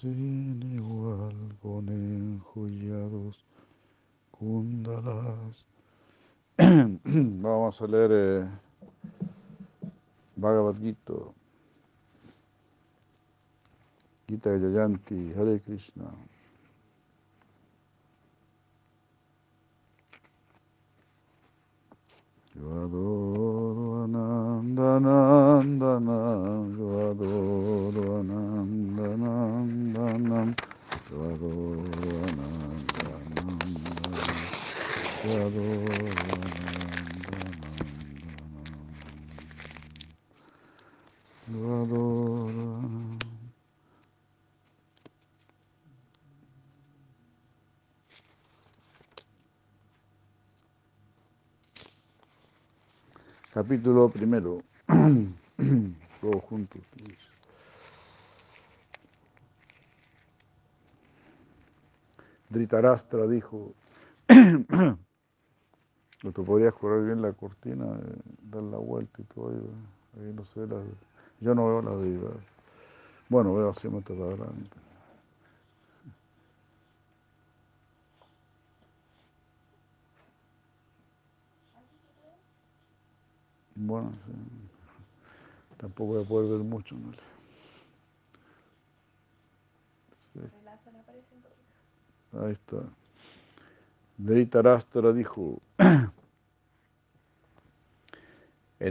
sin igual con enjollados kundalas. Vamos a leer eh, Bhagavad Gita. Gita Jayanti, Hare Krishna. Capítulo primero. Todos juntos. Dritarastra dijo, tú podrías correr bien la cortina, eh, dar la vuelta y todo, ahí, ahí no sé, la, yo no veo la vida. Bueno, veo así adelante. Bueno, sí. tampoco voy a poder ver mucho. Sí. Ahí está. Dhritarashtra dijo, en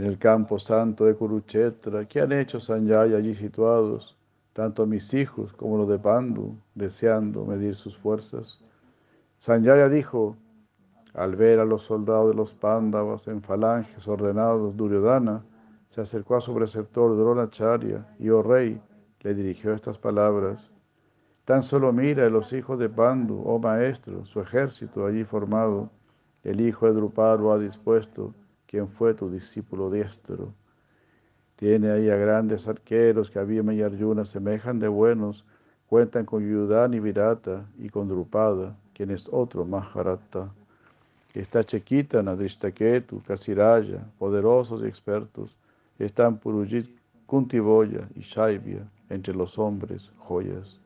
el campo santo de Kurukshetra, ¿qué han hecho Sanjaya allí situados, tanto mis hijos como los de Pandu, deseando medir sus fuerzas? Sanjaya dijo, al ver a los soldados de los Pándavas en falanges ordenados, Duryodhana se acercó a su preceptor Dronacharya y, oh rey, le dirigió estas palabras. Tan solo mira a los hijos de Pandu, oh maestro, su ejército allí formado, el hijo de Druparo ha dispuesto, quien fue tu discípulo diestro. Tiene ahí a grandes arqueros que a Bhima y Arjuna semejan de buenos, cuentan con Yudhan y Virata y con Drupada, quien es otro Maharata. Está Chequita, Nadrishtaketu, Kasiraya, poderosos y expertos. Están Purujit, Kuntiboya y Shaivya, entre los hombres, joyas.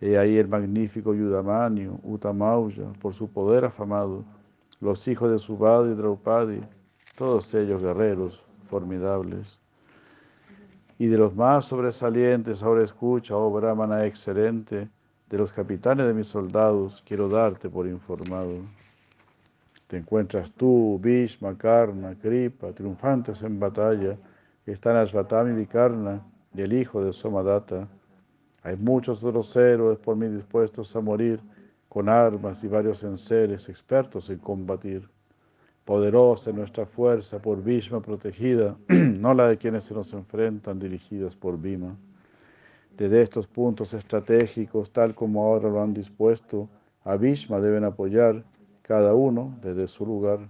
He ahí el magnífico Yudamanio, Utamauya, por su poder afamado, los hijos de Subada y Draupadi, todos ellos guerreros formidables. Y de los más sobresalientes, ahora escucha, oh Brahmana excelente, de los capitanes de mis soldados, quiero darte por informado. Te encuentras tú, Bhishma, Karna, Kripa, triunfantes en batalla, están Ashvatami Vikarna y el hijo de Somadata. Hay muchos otros héroes por mí dispuestos a morir, con armas y varios enseres, expertos en combatir. Poderosa nuestra fuerza por Bhishma protegida, no la de quienes se nos enfrentan dirigidas por Bhima. Desde estos puntos estratégicos, tal como ahora lo han dispuesto, a Bhishma deben apoyar cada uno desde su lugar,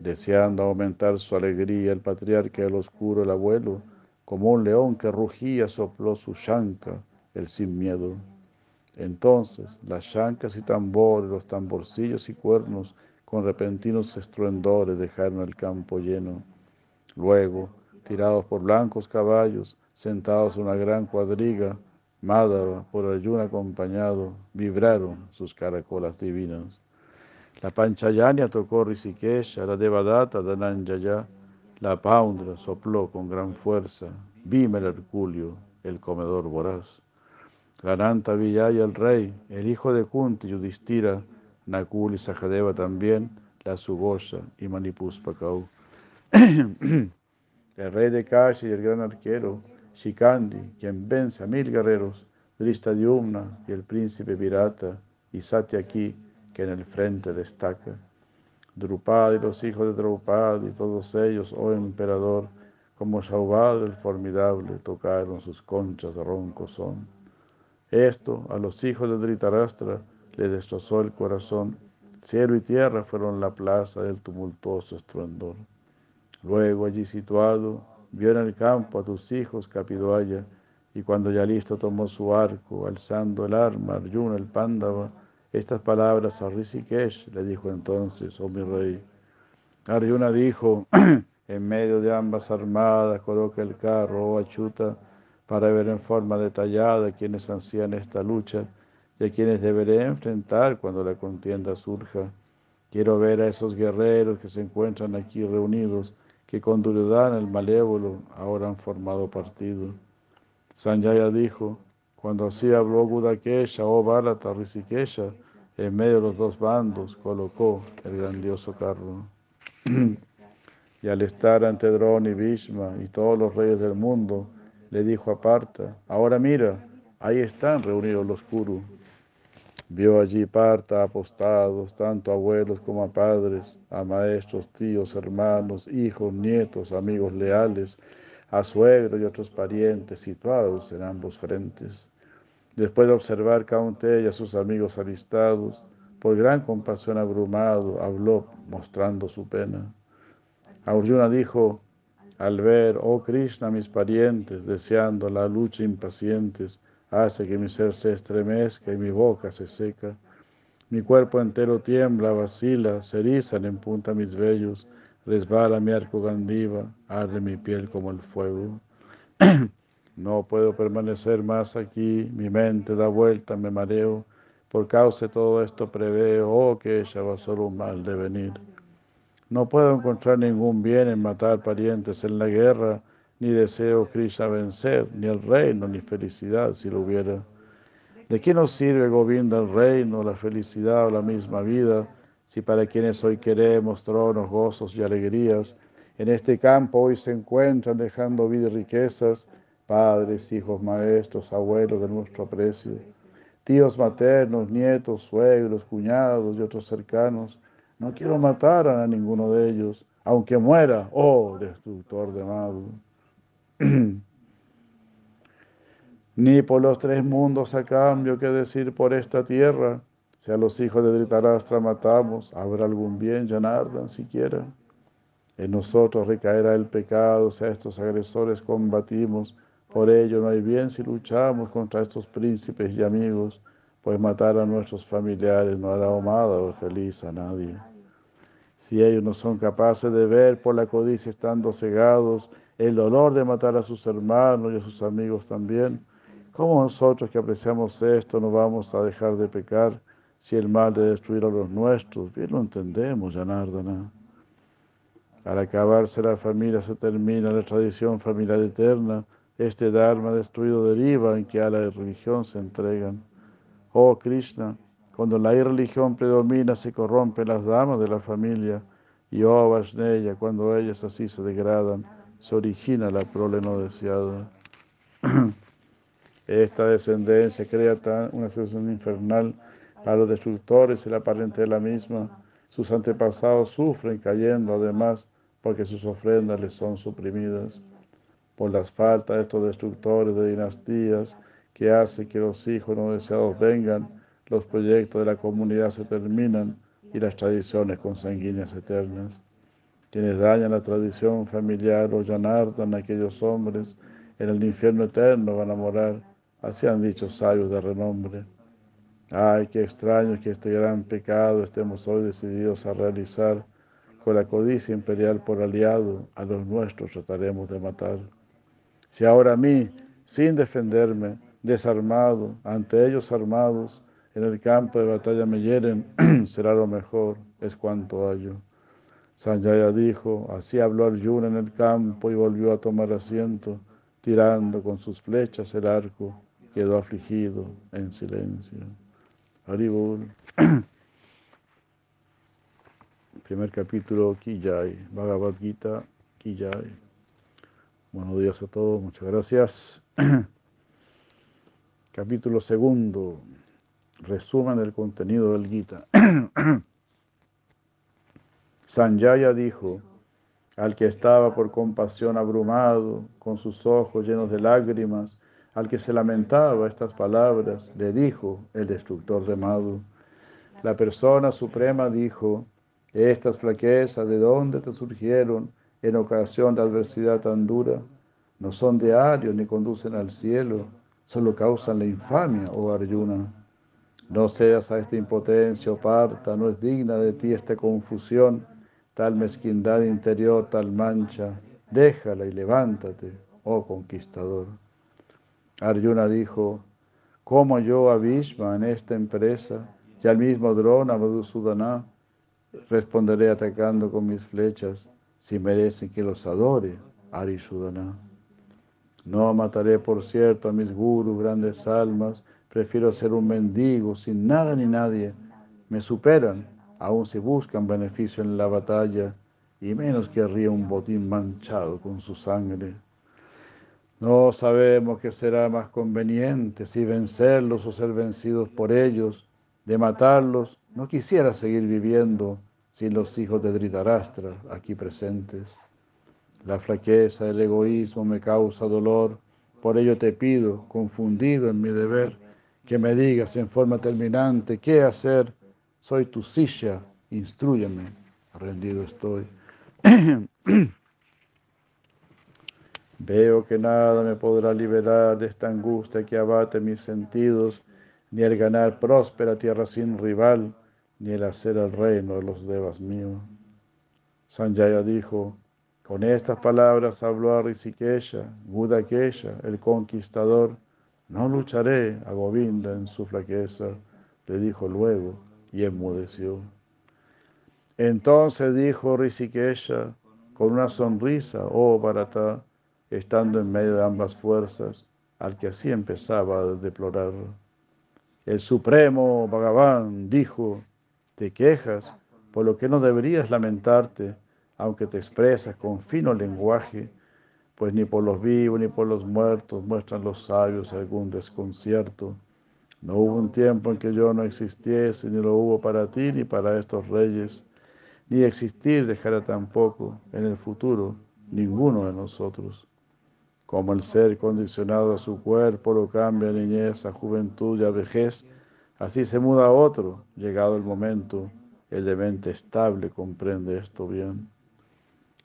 deseando aumentar su alegría, el patriarca del oscuro, el abuelo, como un león que rugía, sopló su shanka, el sin miedo. Entonces las shancas y tambores, los tamborcillos y cuernos, con repentinos estruendores dejaron el campo lleno. Luego, tirados por blancos caballos, sentados en una gran cuadriga, Madhava, por ayuno acompañado, vibraron sus caracolas divinas. La Panchayania tocó Rishikesha, la Devadatta Dananjaya, la Paundra sopló con gran fuerza, Vime el Herculio, el comedor voraz. Gananta Villaya el rey, el hijo de Kunti, Yudhishthira, Nakul y Sajadeva también, la Sugosha y Manipuspakau. el rey de Kashi y el gran arquero, Shikandi, quien vence a mil guerreros, Dristadyumna y el príncipe Virata, y Satyaki, que en el frente destaca. Drupad y los hijos de Drupad y todos ellos, oh emperador, como Shaubad el formidable, tocaron sus conchas de ronco son. Esto a los hijos de Dhritarashtra le destrozó el corazón. Cielo y tierra fueron la plaza del tumultuoso estruendor. Luego allí situado, vio en el campo a tus hijos Capidoaya, y cuando ya listo tomó su arco, alzando el arma, Arjuna el Pándava, estas palabras a Rishikesh le dijo entonces, oh mi rey. Arjuna dijo, en medio de ambas armadas, coloca el carro, oh Achuta, para ver en forma detallada quienes ansían esta lucha y a quienes deberé enfrentar cuando la contienda surja. Quiero ver a esos guerreros que se encuentran aquí reunidos, que con Duryodhana el malévolo ahora han formado partido. Sanjaya dijo, cuando así habló Gudakesha o Bharata Rishikesha, en medio de los dos bandos colocó el grandioso carro. y al estar ante Drona y Bhishma y todos los reyes del mundo, le dijo a Parta, ahora mira, ahí están reunidos los Kuru. Vio allí Parta apostados, tanto abuelos como a padres, a maestros, tíos, hermanos, hijos, nietos, amigos leales, a suegros y otros parientes situados en ambos frentes. Después de observar Kaunte y a sus amigos alistados, por gran compasión abrumado, habló mostrando su pena. Arjuna dijo, al ver, oh Krishna, mis parientes, deseando la lucha impacientes, hace que mi ser se estremezca y mi boca se seca. Mi cuerpo entero tiembla, vacila, se erizan en punta mis vellos, resbala mi arco gandiva, arde mi piel como el fuego. no puedo permanecer más aquí, mi mente da vuelta, me mareo, por causa de todo esto preveo, oh que ella va solo un mal de venir. No puedo encontrar ningún bien en matar parientes en la guerra, ni deseo Krishna vencer, ni el reino, ni felicidad si lo hubiera. ¿De qué nos sirve Govinda el reino, la felicidad o la misma vida, si para quienes hoy queremos tronos, gozos y alegrías, en este campo hoy se encuentran dejando vida y riquezas, padres, hijos, maestros, abuelos de nuestro aprecio, tíos maternos, nietos, suegros, cuñados y otros cercanos? No quiero matar a ninguno de ellos, aunque muera, oh destructor de amado. Ni por los tres mundos a cambio que decir por esta tierra, si a los hijos de Dhritarashtra matamos, ¿habrá algún bien, Janardan, siquiera? En nosotros recaerá el pecado si a estos agresores combatimos, por ello no hay bien si luchamos contra estos príncipes y amigos, pues matar a nuestros familiares no hará amada o feliz a nadie. Si ellos no son capaces de ver por la codicia estando cegados, el dolor de matar a sus hermanos y a sus amigos también. ¿Cómo nosotros que apreciamos esto no vamos a dejar de pecar si el mal de destruir a los nuestros? Bien lo entendemos, Janardana. Al acabarse la familia se termina la tradición familiar eterna. Este Dharma destruido deriva en que a la religión se entregan. Oh Krishna, cuando la irreligión predomina se corrompen las damas de la familia. Y oh Vaishneya, cuando ellas así se degradan, se origina la prole no deseada. Esta descendencia crea una situación infernal para los destructores y la pariente de la misma. Sus antepasados sufren cayendo además porque sus ofrendas les son suprimidas. Por las faltas de estos destructores de dinastías que hacen que los hijos no deseados vengan, los proyectos de la comunidad se terminan y las tradiciones consanguíneas eternas. Quienes dañan la tradición familiar o llanardan a aquellos hombres, en el infierno eterno van a morar, así han dicho sabios de renombre. Ay, qué extraño que este gran pecado estemos hoy decididos a realizar. Con la codicia imperial por aliado, a los nuestros trataremos de matar. Si ahora a mí, sin defenderme, desarmado, ante ellos armados, en el campo de batalla me hieren, será lo mejor, es cuanto hallo. Sanjaya dijo, así habló Arjuna en el campo y volvió a tomar asiento, tirando con sus flechas el arco, quedó afligido en silencio. Haribol. Primer capítulo, Kijay, Bhagavad Gita, Kijay. Buenos días a todos, muchas gracias. capítulo segundo, resumen del contenido del Gita. Sanjaya dijo, al que estaba por compasión abrumado, con sus ojos llenos de lágrimas, al que se lamentaba estas palabras, le dijo el destructor de Madhu. La persona suprema dijo, estas flaquezas, ¿de dónde te surgieron en ocasión de adversidad tan dura? No son de Ario ni conducen al cielo, solo causan la infamia, oh Arjuna. No seas a esta impotencia, oh parta, no es digna de ti esta confusión tal mezquindad interior, tal mancha, déjala y levántate, oh conquistador. Arjuna dijo, como yo a Bhishma en esta empresa y al mismo Drona Madhusudana responderé atacando con mis flechas si merecen que los adore, Arisudana. No mataré, por cierto, a mis gurus, grandes almas, prefiero ser un mendigo sin nada ni nadie. Me superan, aun si buscan beneficio en la batalla, y menos querría un botín manchado con su sangre. No sabemos qué será más conveniente, si vencerlos o ser vencidos por ellos. De matarlos, no quisiera seguir viviendo sin los hijos de Dhritarashtra aquí presentes. La flaqueza, el egoísmo me causa dolor, por ello te pido, confundido en mi deber, que me digas en forma terminante qué hacer. Soy tu silla, instruyeme, rendido estoy. Veo que nada me podrá liberar de esta angustia que abate mis sentidos, ni el ganar próspera tierra sin rival, ni el hacer el reino de los devas míos. Sanjaya dijo, con estas palabras habló a Rishikesha, Budakesha, el conquistador, no lucharé a Govinda en su flaqueza, le dijo luego y enmudeció. Entonces dijo Rishikesha con una sonrisa, oh Bharata, estando en medio de ambas fuerzas, al que así empezaba a deplorar. El Supremo Bhagavan dijo, te quejas, por lo que no deberías lamentarte, aunque te expresas con fino lenguaje, pues ni por los vivos ni por los muertos muestran los sabios algún desconcierto. No hubo un tiempo en que yo no existiese, ni lo hubo para ti ni para estos reyes, ni existir dejará tampoco en el futuro ninguno de nosotros. Como el ser condicionado a su cuerpo lo cambia a niñez, a juventud y a vejez, así se muda a otro, llegado el momento, el de mente estable comprende esto bien.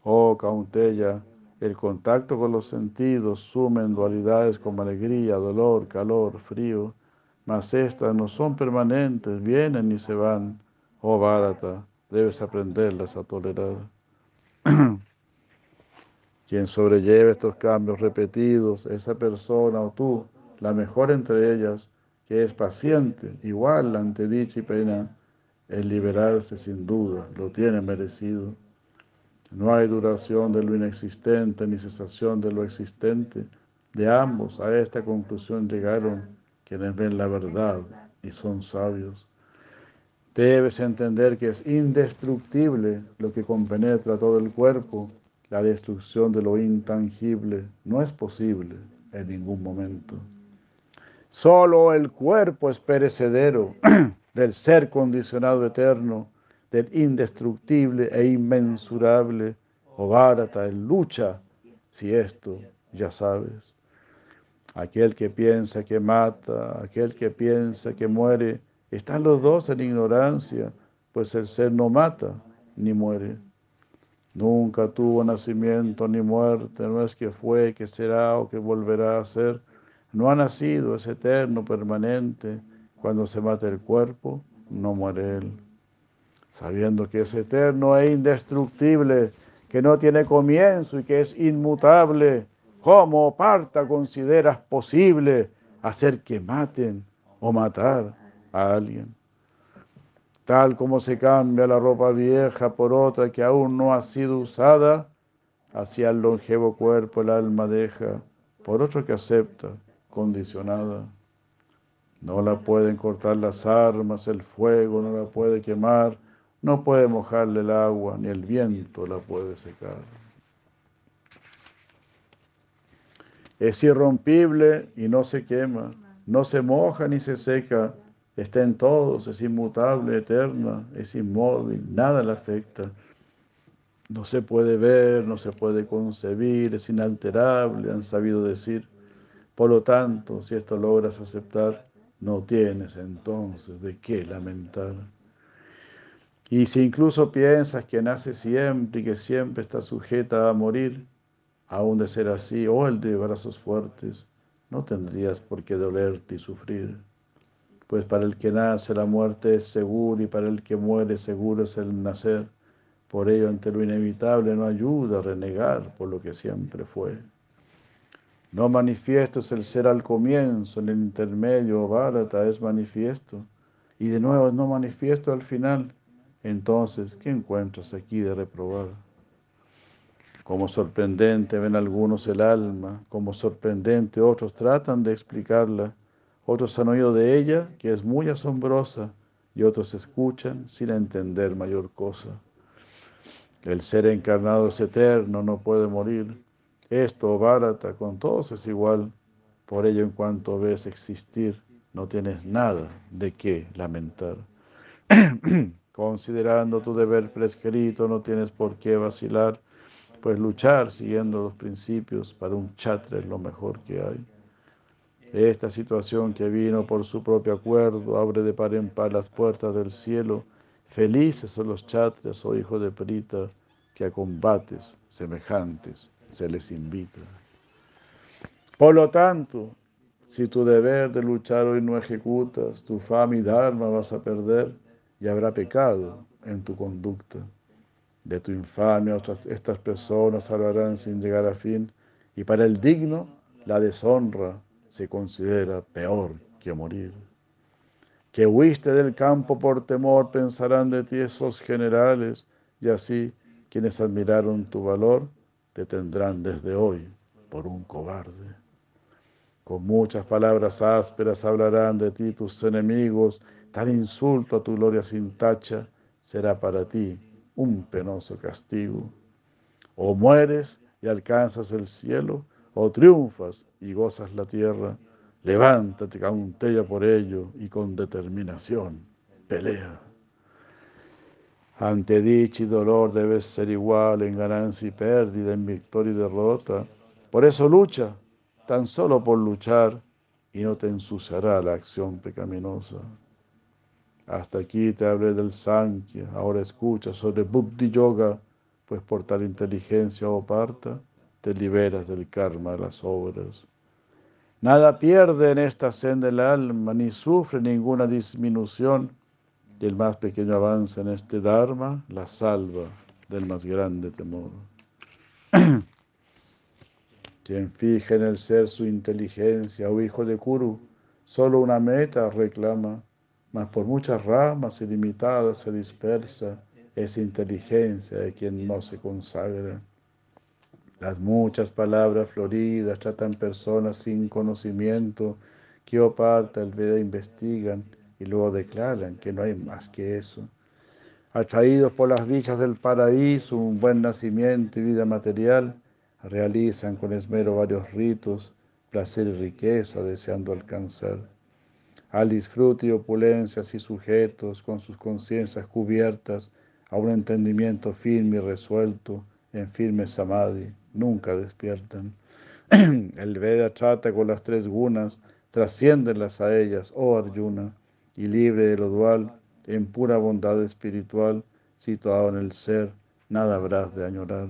Oh Caunteya, el contacto con los sentidos sume en dualidades como alegría, dolor, calor, frío, mas estas no son permanentes, vienen y se van. Oh Bharata, debes aprenderlas a tolerar. Quien sobrelleve estos cambios repetidos, esa persona o tú, la mejor entre ellas, que es paciente, igual ante dicha y pena, el liberarse sin duda, lo tiene merecido. No hay duración de lo inexistente ni cesación de lo existente. De ambos a esta conclusión llegaron quienes ven la verdad y son sabios. Debes entender que es indestructible lo que compenetra todo el cuerpo la destrucción de lo intangible no es posible en ningún momento. Solo el cuerpo es perecedero del ser condicionado eterno, del indestructible e inmensurable. O Bharata en lucha, si esto ya sabes. Aquel que piensa que mata, aquel que piensa que muere, están los dos en ignorancia, pues el ser no mata ni muere. Nunca tuvo nacimiento ni muerte, no es que fue, que será o que volverá a ser. No ha nacido, es eterno, permanente. Cuando se mata el cuerpo, no muere él. Sabiendo que es eterno e indestructible, que no tiene comienzo y que es inmutable, ¿cómo parta consideras posible hacer que maten o matar a alguien? Tal como se cambia la ropa vieja por otra que aún no ha sido usada, hacia el longevo cuerpo el alma deja por otro que acepta, condicionada. No la pueden cortar las armas, el fuego no la puede quemar, no puede mojarle el agua, ni el viento la puede secar. Es irrompible y no se quema, no se moja ni se seca, está en todos, es inmutable, eterna, es inmóvil, nada la afecta. No se puede ver, no se puede concebir, es inalterable, han sabido decir. Por lo tanto, si esto logras aceptar, no tienes entonces de qué lamentar. Y si incluso piensas que nace siempre y que siempre está sujeta a morir, aún de ser así, o el de brazos fuertes, no tendrías por qué dolerte y sufrir pues para el que nace la muerte es seguro y para el que muere seguro es el nacer. Por ello, ante lo inevitable no ayuda a renegar por lo que siempre fue. No manifiesto es el ser al comienzo, en el intermedio, Bharata es manifiesto. Y de nuevo no manifiesto al final. Entonces, ¿qué encuentras aquí de reprobar? Como sorprendente ven algunos el alma, como sorprendente otros tratan de explicarla, otros han oído de ella que es muy asombrosa y otros escuchan sin entender mayor cosa. El ser encarnado es eterno, no puede morir. Esto, Bharata, con todos es igual. Por ello, en cuanto ves existir, no tienes nada de qué lamentar. Considerando tu deber prescrito, no tienes por qué vacilar, pues luchar siguiendo los principios para un chatre es lo mejor que hay. Esta situación que vino por su propio acuerdo abre de par en par las puertas del cielo. Felices son los chatres, oh hijo de Prita, que a combates semejantes se les invita. Por lo tanto, si tu deber de luchar hoy no ejecutas, tu fama y dharma vas a perder y habrá pecado en tu conducta. De tu infamia estas personas salvarán sin llegar a fin y para el digno la deshonra se considera peor que morir. Que huiste del campo por temor pensarán de ti esos generales y así quienes admiraron tu valor te tendrán desde hoy por un cobarde. Con muchas palabras ásperas hablarán de ti tus enemigos, tal insulto a tu gloria sin tacha será para ti un penoso castigo. O mueres y alcanzas el cielo, o triunfas y gozas la tierra. Levántate, cauntella por ello y con determinación pelea. Ante dicha y dolor debes ser igual en ganancia y pérdida, en victoria y derrota. Por eso lucha, tan solo por luchar y no te ensuciará la acción pecaminosa. Hasta aquí te hablé del Sankhya, ahora escucha sobre Buddhi Yoga, pues por tal inteligencia o parta te liberas del karma de las obras. Nada pierde en esta senda el alma, ni sufre ninguna disminución, y el más pequeño avance en este Dharma la salva del más grande temor. Quien fija en el ser su inteligencia, o oh hijo de Kuru, solo una meta reclama, mas por muchas ramas ilimitadas se dispersa esa inteligencia de quien no se consagra. Las muchas palabras floridas tratan personas sin conocimiento que oparta el Veda investigan y luego declaran que no hay más que eso. Atraídos por las dichas del paraíso, un buen nacimiento y vida material, realizan con esmero varios ritos, placer y riqueza, deseando alcanzar. Al disfrute y opulencia y sujetos, con sus conciencias cubiertas, a un entendimiento firme y resuelto, en firme samadhi, nunca despiertan. El Veda trata con las tres gunas, trasciéndelas a ellas, oh Arjuna, y libre de lo dual, en pura bondad espiritual, situado en el ser, nada habrás de añorar.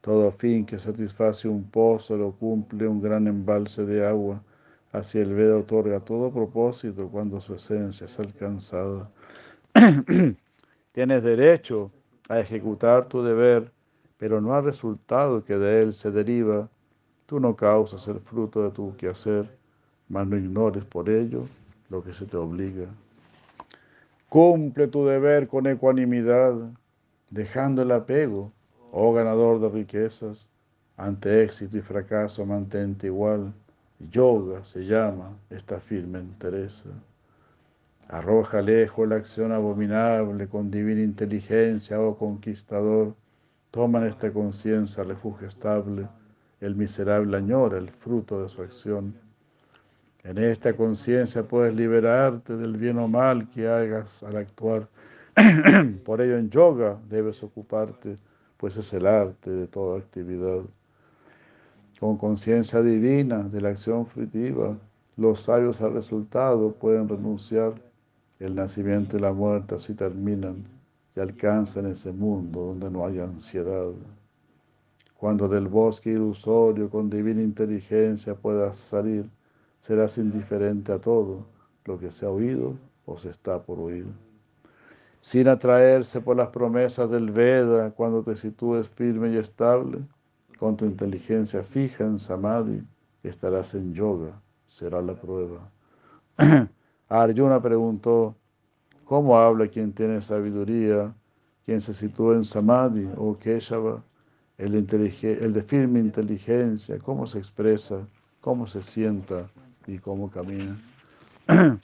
Todo fin que satisface un pozo lo cumple un gran embalse de agua. Así el Veda otorga todo propósito cuando su esencia es alcanzada. Tienes derecho a ejecutar tu deber, pero no al resultado que de él se deriva. Tú no causas el fruto de tu quehacer, mas no ignores por ello lo que se te obliga. Cumple tu deber con ecuanimidad, dejando el apego Oh ganador de riquezas, ante éxito y fracaso mantente igual. Yoga se llama esta firme entereza. Arroja lejos la acción abominable con divina inteligencia, oh conquistador. Toma en esta conciencia refugio estable. El miserable añora el fruto de su acción. En esta conciencia puedes liberarte del bien o mal que hagas al actuar. Por ello en yoga debes ocuparte pues es el arte de toda actividad. Con conciencia divina de la acción fruitiva, los sabios al resultado pueden renunciar. El nacimiento y la muerte así terminan y alcanzan ese mundo donde no hay ansiedad. Cuando del bosque ilusorio con divina inteligencia puedas salir, serás indiferente a todo lo que se ha oído o se está por oír sin atraerse por las promesas del Veda cuando te sitúes firme y estable, con tu inteligencia fija en Samadhi, estarás en yoga, será la prueba. Arjuna preguntó, ¿cómo habla quien tiene sabiduría, quien se sitúa en Samadhi o Keshava? El el de firme inteligencia, cómo se expresa, cómo se sienta y cómo camina.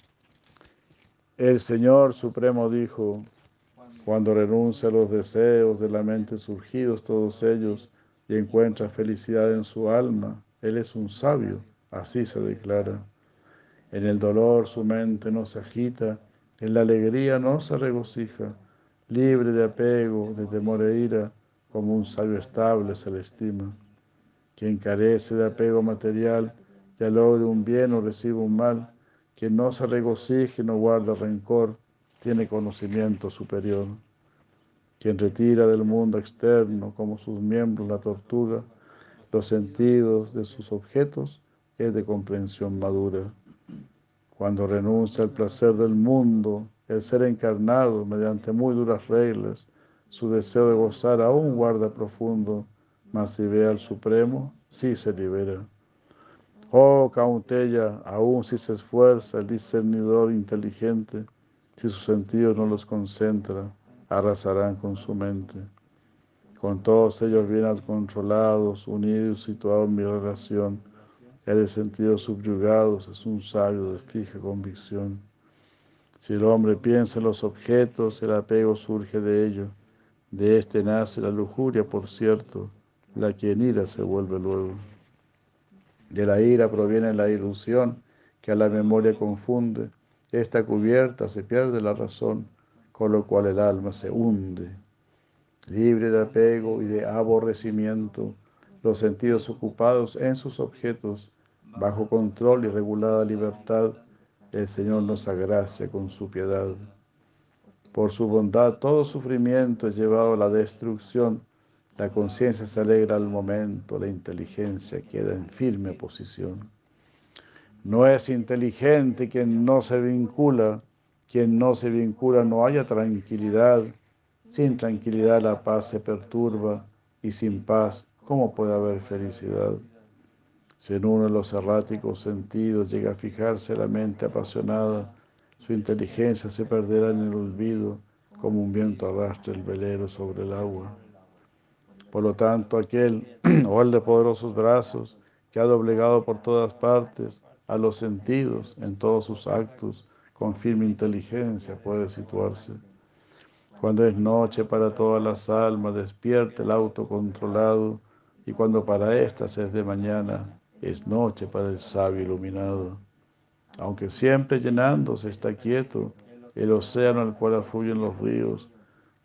El Señor Supremo dijo, cuando renuncia a los deseos de la mente surgidos todos ellos y encuentra felicidad en su alma, Él es un sabio, así se declara. En el dolor su mente no se agita, en la alegría no se regocija, libre de apego, de temor e ira, como un sabio estable se le estima. Quien carece de apego material, ya logre un bien o recibe un mal, quien no se regocije no guarda rencor, tiene conocimiento superior. Quien retira del mundo externo, como sus miembros la tortuga, los sentidos de sus objetos, es de comprensión madura. Cuando renuncia al placer del mundo, el ser encarnado, mediante muy duras reglas, su deseo de gozar aún guarda profundo, mas si ve al Supremo, sí se libera. Oh Cauteya, aún si se esfuerza el discernidor inteligente, si sus sentidos no los concentra, arrasarán con su mente. Con todos ellos bien controlados, unidos, situados en mi relación, el de sentidos subyugados es un sabio de fija convicción. Si el hombre piensa en los objetos, el apego surge de ello. De este nace la lujuria, por cierto, la que en ira se vuelve luego. De la ira proviene la ilusión que a la memoria confunde. Esta cubierta se pierde la razón, con lo cual el alma se hunde. Libre de apego y de aborrecimiento, los sentidos ocupados en sus objetos, bajo control y regulada libertad, el Señor nos agracia con su piedad. Por su bondad, todo sufrimiento es llevado a la destrucción la conciencia se alegra al momento, la inteligencia queda en firme posición. No es inteligente quien no se vincula, quien no se vincula no haya tranquilidad. Sin tranquilidad la paz se perturba y sin paz, ¿cómo puede haber felicidad? Si en uno de los erráticos sentidos llega a fijarse la mente apasionada, su inteligencia se perderá en el olvido como un viento arrastra el velero sobre el agua. Por lo tanto, aquel o el de poderosos brazos que ha doblegado por todas partes a los sentidos en todos sus actos, con firme inteligencia puede situarse. Cuando es noche para todas las almas, despierta el autocontrolado, y cuando para éstas es de mañana, es noche para el sabio iluminado. Aunque siempre llenándose está quieto, el océano al cual afluyen los ríos,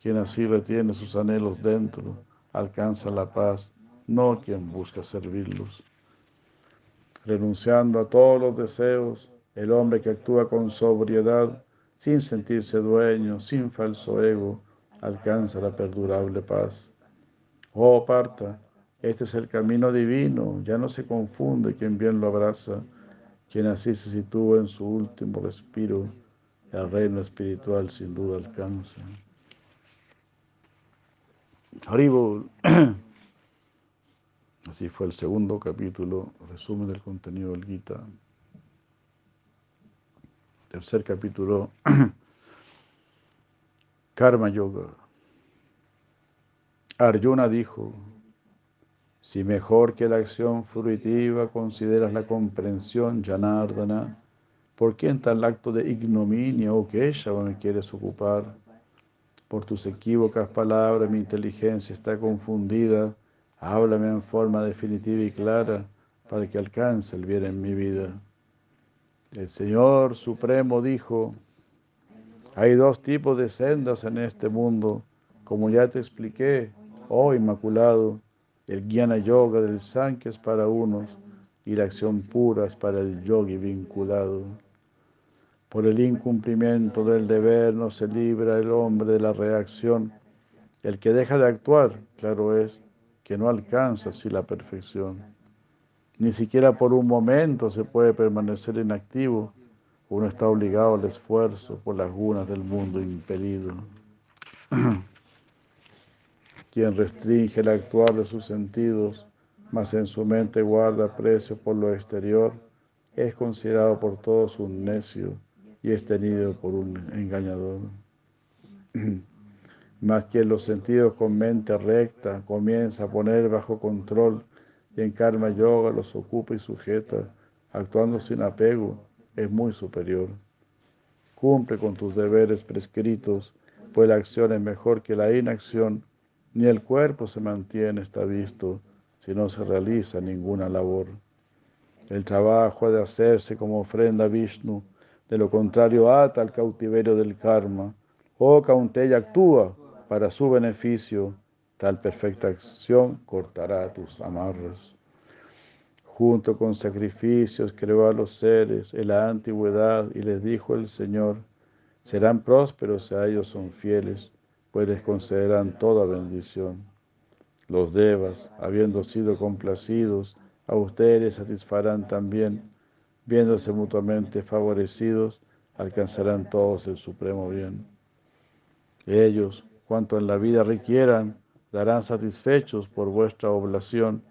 quien así retiene sus anhelos dentro, alcanza la paz, no quien busca servirlos. Renunciando a todos los deseos, el hombre que actúa con sobriedad, sin sentirse dueño, sin falso ego, alcanza la perdurable paz. Oh Parta, este es el camino divino, ya no se confunde quien bien lo abraza, quien así se sitúa en su último respiro, el reino espiritual sin duda alcanza. Haribol. Así fue el segundo capítulo, resumen del contenido del Gita. Tercer capítulo, Karma Yoga. Arjuna dijo, si mejor que la acción fruitiva consideras la comprensión, Janardana, ¿por qué en tal acto de ignominia o Keshava me quieres ocupar? Por tus equívocas palabras mi inteligencia está confundida. Háblame en forma definitiva y clara para que alcance el bien en mi vida. El Señor Supremo dijo, hay dos tipos de sendas en este mundo, como ya te expliqué, oh Inmaculado, el Jnana Yoga del Sankhya es para unos y la acción pura es para el yogi vinculado. Por el incumplimiento del deber no se libra el hombre de la reacción. El que deja de actuar, claro es, que no alcanza así la perfección. Ni siquiera por un momento se puede permanecer inactivo. Uno está obligado al esfuerzo por las gunas del mundo impelido. Quien restringe el actuar de sus sentidos mas en su mente guarda precio por lo exterior, es considerado por todos un necio y es tenido por un engañador. Mas quien los sentidos con mente recta comienza a poner bajo control y en karma yoga los ocupa y sujeta, actuando sin apego, es muy superior. Cumple con tus deberes prescritos, pues la acción es mejor que la inacción, ni el cuerpo se mantiene, está visto, si no se realiza ninguna labor. El trabajo ha de hacerse como ofrenda a Vishnu, de lo contrario ata al cautiverio del karma. Oh Kaunteya, actúa para su beneficio, tal perfecta acción cortará tus amarras. Junto con sacrificios creó a los seres en la antigüedad y les dijo el Señor, serán prósperos si a ellos son fieles, pues les concederán toda bendición. Los devas, habiendo sido complacidos, a ustedes satisfarán también, viéndose mutuamente favorecidos, alcanzarán todos el supremo bien. Ellos, cuanto en la vida requieran, darán satisfechos por vuestra oblación,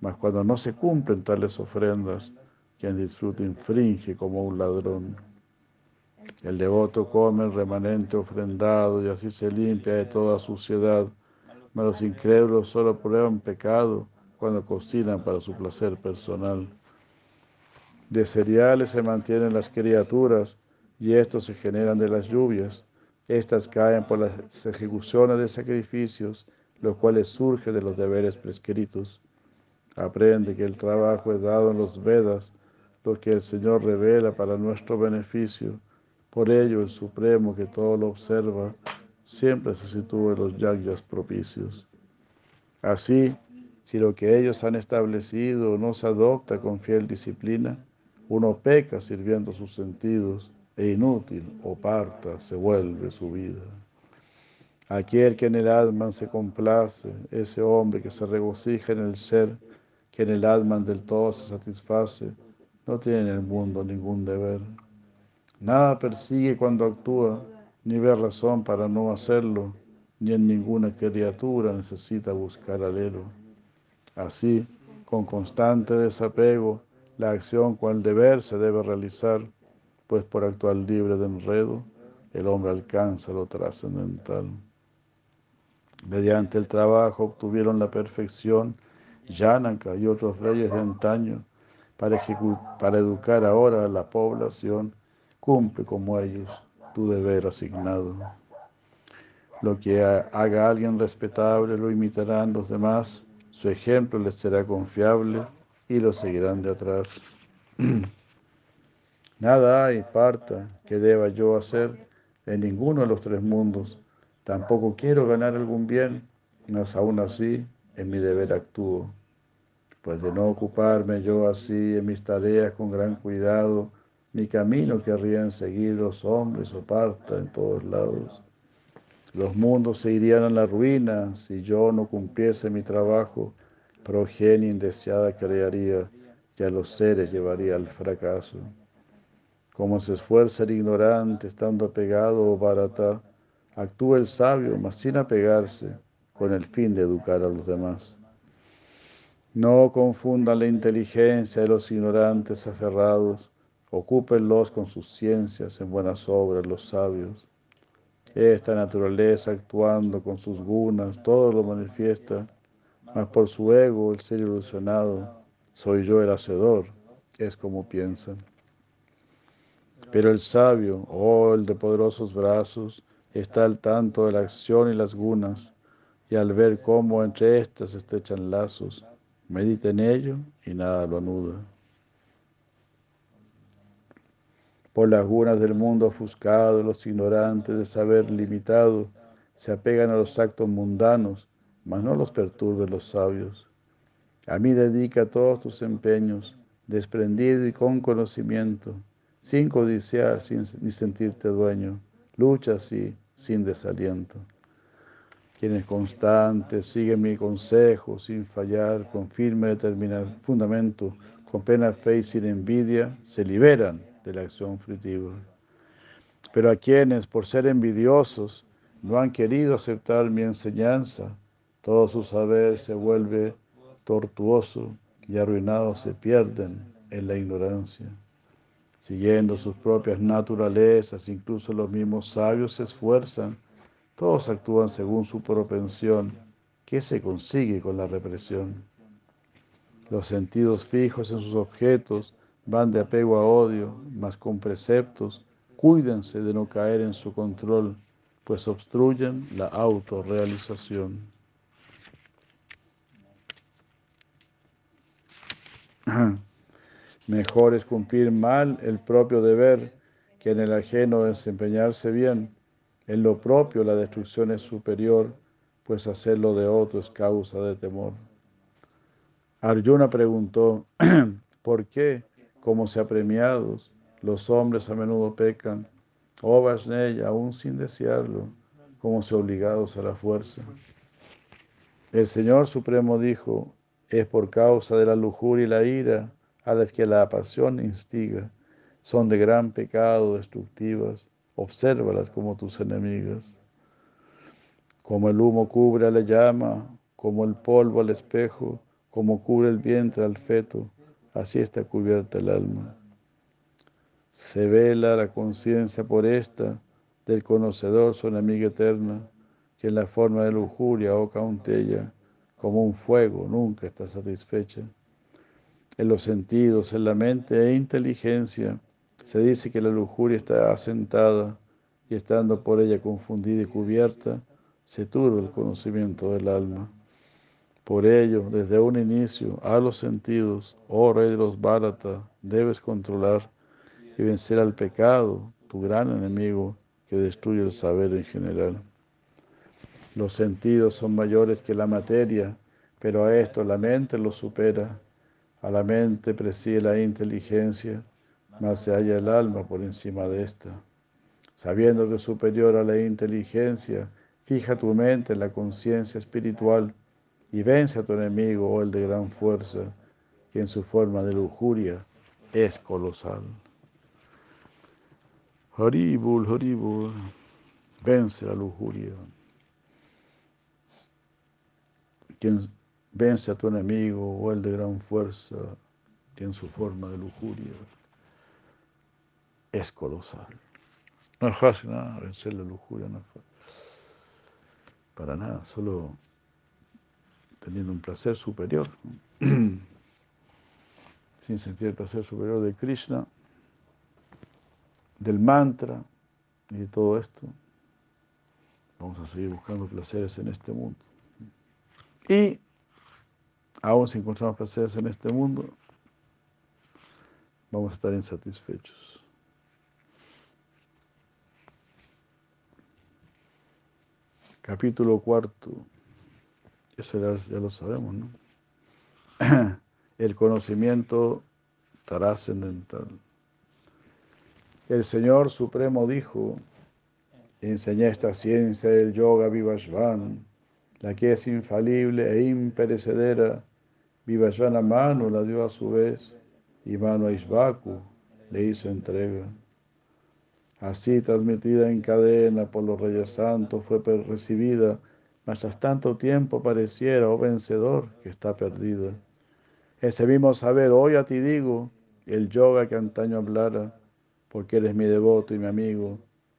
mas cuando no se cumplen tales ofrendas, quien disfruta infringe como un ladrón. El devoto come el remanente ofrendado y así se limpia de toda suciedad, mas los incrédulos solo prueban pecado cuando cocinan para su placer personal. De cereales se mantienen las criaturas y estos se generan de las lluvias. Estas caen por las ejecuciones de sacrificios, los cuales surgen de los deberes prescritos. Aprende que el trabajo es dado en los Vedas, lo que el Señor revela para nuestro beneficio. Por ello, el Supremo que todo lo observa, siempre se sitúa en los yagyas propicios. Así, si lo que ellos han establecido no se adopta con fiel disciplina, uno peca sirviendo sus sentidos e inútil o parta se vuelve su vida. Aquel que en el Atman se complace, ese hombre que se regocija en el ser, que en el Atman del todo se satisface, no tiene en el mundo ningún deber. Nada persigue cuando actúa, ni ve razón para no hacerlo, ni en ninguna criatura necesita buscar alero. Así, con constante desapego, la acción cual deber se debe realizar pues por actuar libre de enredo, el hombre alcanza lo trascendental. Mediante el trabajo obtuvieron la perfección Yanaka y otros reyes de antaño para, para educar ahora a la población. Cumple como ellos tu deber asignado. Lo que haga alguien respetable lo imitarán los demás, su ejemplo les será confiable y lo seguirán de atrás. Nada hay, parta, que deba yo hacer en ninguno de los tres mundos. Tampoco quiero ganar algún bien, mas aún así en mi deber actúo. Pues de no ocuparme yo así en mis tareas con gran cuidado, mi camino querrían seguir los hombres o parta en todos lados. Los mundos se irían a la ruina si yo no cumpliese mi trabajo, progenie indeseada crearía que a los seres llevaría al fracaso. Como se esfuerza el ignorante estando apegado o barata, actúa el sabio, mas sin apegarse, con el fin de educar a los demás. No confundan la inteligencia de los ignorantes aferrados, ocúpenlos con sus ciencias en buenas obras los sabios. Esta naturaleza actuando con sus gunas, todo lo manifiesta, mas por su ego, el ser ilusionado, soy yo el hacedor, es como piensan. Pero el sabio, oh el de poderosos brazos, está al tanto de la acción y las gunas, y al ver cómo entre éstas estrechan lazos, medita en ello y nada lo anuda. Por las gunas del mundo ofuscado, los ignorantes de saber limitado se apegan a los actos mundanos, mas no los perturben los sabios. A mí dedica todos tus empeños, desprendido y con conocimiento sin codiciar sin, ni sentirte dueño. Lucha así, sin desaliento. Quienes constantes siguen mi consejo sin fallar, con firme determinado fundamento, con pena fe y sin envidia, se liberan de la acción. Pero a quienes, por ser envidiosos, no han querido aceptar mi enseñanza, todo su saber se vuelve tortuoso y arruinados se pierden en la ignorancia. Siguiendo sus propias naturalezas, incluso los mismos sabios se esfuerzan, todos actúan según su propensión, que se consigue con la represión. Los sentidos fijos en sus objetos van de apego a odio, mas con preceptos, cuídense de no caer en su control, pues obstruyen la autorrealización. Mejor es cumplir mal el propio deber que en el ajeno desempeñarse bien. En lo propio la destrucción es superior, pues hacerlo de otro es causa de temor. Arjuna preguntó, ¿por qué, como se apremiados, los hombres a menudo pecan? Oh Varsney, aún sin desearlo, como se obligados a la fuerza. El Señor Supremo dijo, es por causa de la lujuria y la ira a las que la pasión instiga. Son de gran pecado destructivas. Obsérvalas como tus enemigas. Como el humo cubre a la llama, como el polvo al espejo, como cubre el vientre al feto, así está cubierta el alma. Se vela la conciencia por esta, del conocedor su enemiga eterna, que en la forma de lujuria o cauntella, como un fuego, nunca está satisfecha. En los sentidos, en la mente e inteligencia, se dice que la lujuria está asentada y estando por ella confundida y cubierta, se turba el conocimiento del alma. Por ello, desde un inicio, a los sentidos, oh rey de los Bharata, debes controlar y vencer al pecado, tu gran enemigo, que destruye el saber en general. Los sentidos son mayores que la materia, pero a esto la mente lo supera. A la mente preside la inteligencia, más se halla el alma por encima de esta. Sabiéndote superior a la inteligencia, fija tu mente en la conciencia espiritual y vence a tu enemigo, oh el de gran fuerza, que en su forma de lujuria es colosal. Haribul, Haribul, vence la lujuria. quien vence a tu enemigo o el de gran fuerza, tiene su forma de lujuria, es colosal. No es fácil nada, vencer la lujuria, no es fácil. Para nada, solo teniendo un placer superior, sin sentir el placer superior de Krishna, del mantra y de todo esto, vamos a seguir buscando placeres en este mundo. Y aún si encontramos placeres en este mundo, vamos a estar insatisfechos. Capítulo cuarto, eso ya, lo sabemos, ¿no? El conocimiento trascendental. El Señor Supremo dijo, enseñé esta ciencia del yoga vivashvan la que es infalible e imperecedera, Vivayana Mano la dio a su vez y Mano a Isbaku le hizo entrega. Así transmitida en cadena por los reyes santos fue recibida, mas tanto tiempo pareciera, oh vencedor, que está perdida. Ese mismo saber hoy a ti digo, el yoga que antaño hablara, porque eres mi devoto y mi amigo,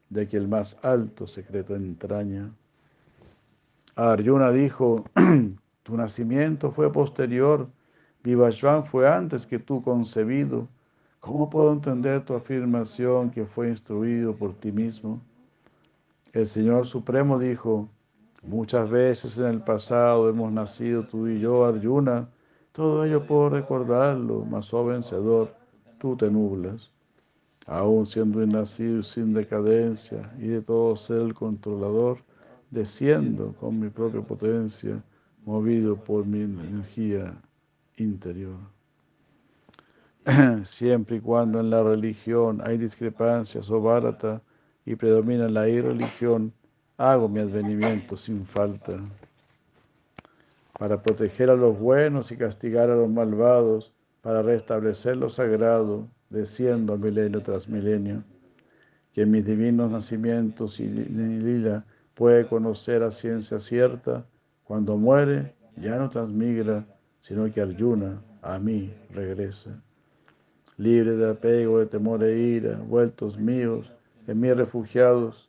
de que el más alto secreto entraña. Arjuna dijo, tu nacimiento fue posterior, Vivashvan fue antes que tú concebido. ¿Cómo puedo entender tu afirmación que fue instruido por ti mismo? El Señor Supremo dijo, muchas veces en el pasado hemos nacido tú y yo, Arjuna, todo ello puedo recordarlo, mas oh vencedor, tú te nublas. Aún siendo nacido sin decadencia y de todo ser el controlador, desciendo con mi propia potencia, movido por mi energía interior. Siempre y cuando en la religión hay discrepancias o barata y predomina la irreligión, hago mi advenimiento sin falta. Para proteger a los buenos y castigar a los malvados, para restablecer lo sagrado, desciendo milenio tras milenio. Que en mis divinos nacimientos y lila puede conocer a ciencia cierta, cuando muere ya no transmigra, sino que Arjuna a mí regrese. Libre de apego, de temor e ira, vueltos míos, en mí refugiados,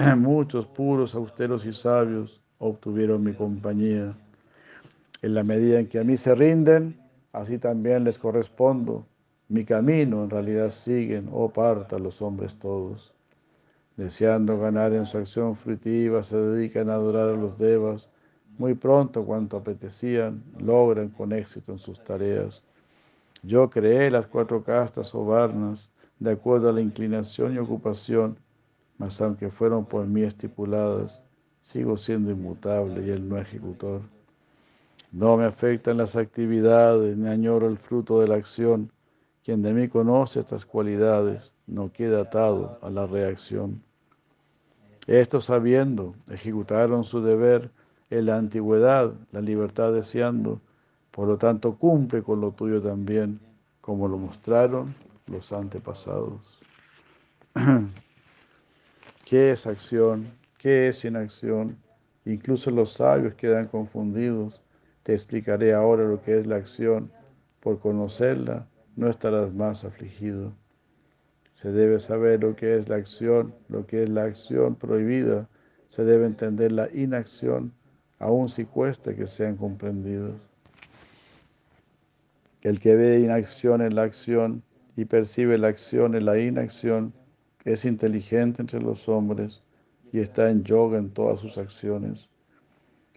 muchos puros, austeros y sabios obtuvieron mi compañía. En la medida en que a mí se rinden, así también les correspondo. Mi camino en realidad siguen, oh parta, los hombres todos. Deseando ganar en su acción fruitiva, se dedican a adorar a los devas. Muy pronto, cuanto apetecían, logran con éxito en sus tareas. Yo creé las cuatro castas o varnas de acuerdo a la inclinación y ocupación, mas aunque fueron por mí estipuladas, sigo siendo inmutable y el no ejecutor. No me afectan las actividades, ni añoro el fruto de la acción. Quien de mí conoce estas cualidades no queda atado a la reacción. Estos sabiendo, ejecutaron su deber en la antigüedad, la libertad deseando, por lo tanto cumple con lo tuyo también, como lo mostraron los antepasados. ¿Qué es acción? ¿Qué es inacción? Incluso los sabios quedan confundidos te explicaré ahora lo que es la acción. Por conocerla, no estarás más afligido. Se debe saber lo que es la acción, lo que es la acción prohibida. Se debe entender la inacción, aun si cuesta que sean comprendidos. El que ve inacción en la acción y percibe la acción en la inacción es inteligente entre los hombres y está en yoga en todas sus acciones.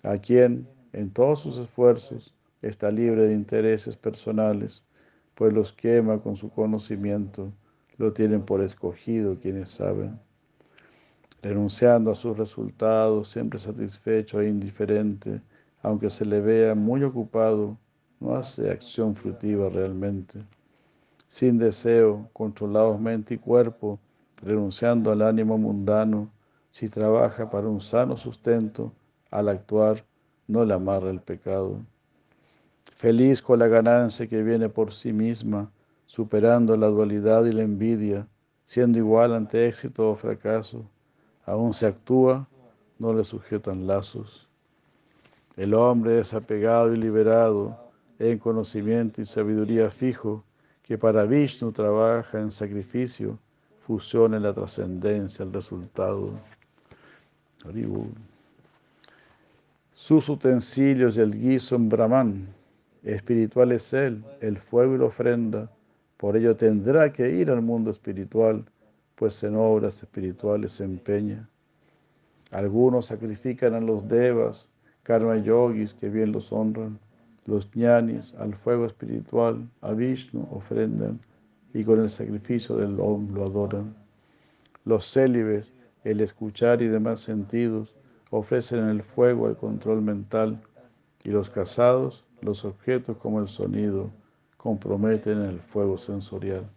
A quien en todos sus esfuerzos, está libre de intereses personales, pues los quema con su conocimiento, lo tienen por escogido quienes saben. Renunciando a sus resultados, siempre satisfecho e indiferente, aunque se le vea muy ocupado, no hace acción frutiva realmente. Sin deseo, controlados mente y cuerpo, renunciando al ánimo mundano, si trabaja para un sano sustento, al actuar, no le amarra el pecado. Feliz con la ganancia que viene por sí misma, superando la dualidad y la envidia, siendo igual ante éxito o fracaso, aún se actúa, no le sujetan lazos. El hombre desapegado y liberado, en conocimiento y sabiduría fijo, que para Vishnu trabaja en sacrificio, fusiona en la trascendencia el resultado. Sus utensilios y el guiso Brahman. Espiritual es él, el fuego y la ofrenda. Por ello tendrá que ir al mundo espiritual, pues en obras espirituales se empeña. Algunos sacrifican a los devas, karma yogis que bien los honran. Los ñanis al fuego espiritual, a Vishnu ofrendan y con el sacrificio del Om lo adoran. Los célibes, el escuchar y demás sentidos, ofrecen en el fuego el control mental y los casados, los objetos como el sonido, comprometen el fuego sensorial.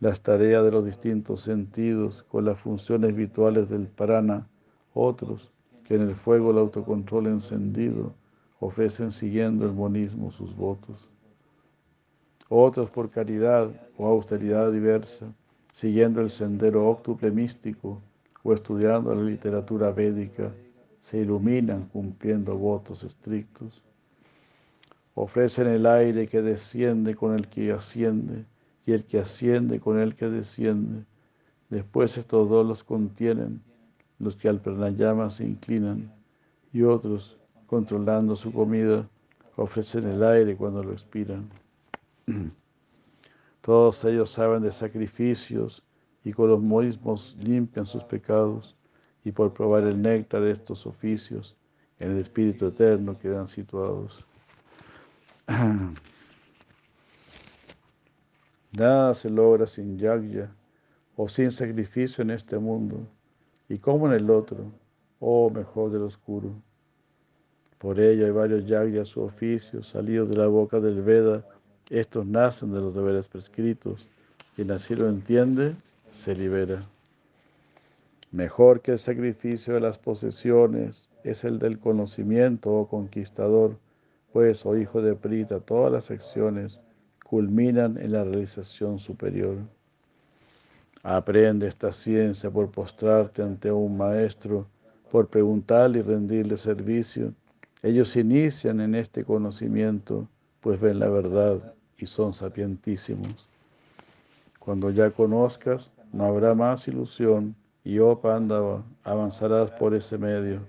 Las tareas de los distintos sentidos con las funciones virtuales del prana, otros que en el fuego el autocontrol encendido ofrecen siguiendo el monismo sus votos. Otros por caridad o austeridad diversa, siguiendo el sendero óctuple místico, o estudiando la literatura védica se iluminan cumpliendo votos estrictos. Ofrecen el aire que desciende con el que asciende y el que asciende con el que desciende. Después estos dos los contienen, los que al pranayama se inclinan y otros, controlando su comida, ofrecen el aire cuando lo expiran. Todos ellos saben de sacrificios y con los morismos limpian sus pecados y por probar el néctar de estos oficios en el Espíritu Eterno quedan situados. Nada se logra sin yagya o sin sacrificio en este mundo y como en el otro, oh mejor del oscuro. Por ello hay varios yagyas u oficios salidos de la boca del Veda. Estos nacen de los deberes prescritos. Quien así lo entiende, se libera. Mejor que el sacrificio de las posesiones es el del conocimiento, oh conquistador, pues, oh hijo de Prita, todas las acciones culminan en la realización superior. Aprende esta ciencia por postrarte ante un maestro, por preguntarle y rendirle servicio, Ellos inician en este conocimiento, pues ven la verdad y son sapientísimos. Cuando ya conozcas, no habrá más ilusión y, oh Pándava, avanzarás por ese medio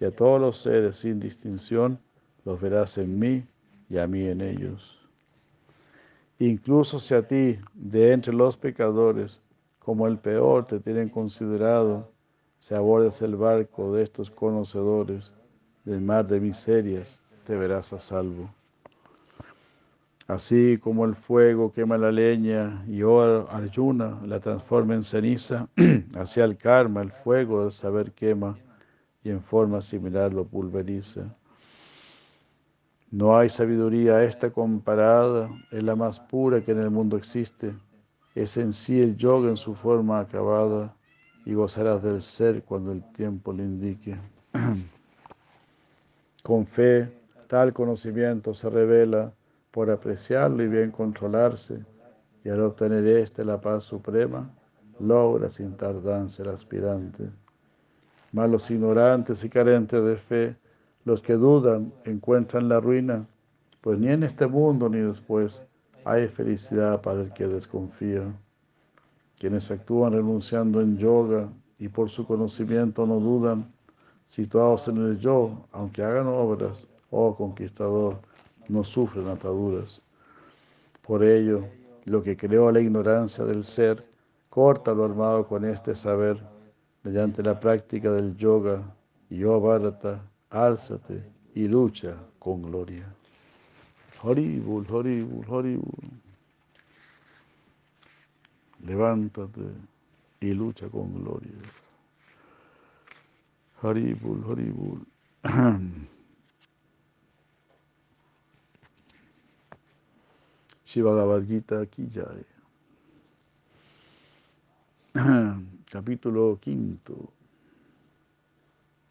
y a todos los seres sin distinción los verás en mí y a mí en ellos. Incluso si a ti, de entre los pecadores, como el peor te tienen considerado, si abordas el barco de estos conocedores del mar de miserias, te verás a salvo. Así como el fuego quema la leña y oh Arjuna la transforma en ceniza, así el karma, el fuego del saber quema y en forma similar lo pulveriza. No hay sabiduría esta comparada, es la más pura que en el mundo existe. Es en sí el yoga en su forma acabada y gozarás del ser cuando el tiempo le indique. Con fe, tal conocimiento se revela por apreciarlo y bien controlarse, y al obtener éste la paz suprema, logra sin tardanza el aspirante. Mas los ignorantes y carentes de fe, los que dudan, encuentran la ruina, pues ni en este mundo ni después hay felicidad para el que desconfía. Quienes actúan renunciando en yoga y por su conocimiento no dudan, situados en el yo, aunque hagan obras, oh conquistador, no sufren ataduras. Por ello, lo que creó la ignorancia del ser, corta lo armado con este saber, mediante la práctica del yoga, y oh Bharata, álzate y lucha con gloria. Horibul, horibul, horibul. Levántate y lucha con gloria. Haribul, Haribul. Shivagavad Gita aquí ya. Capítulo quinto.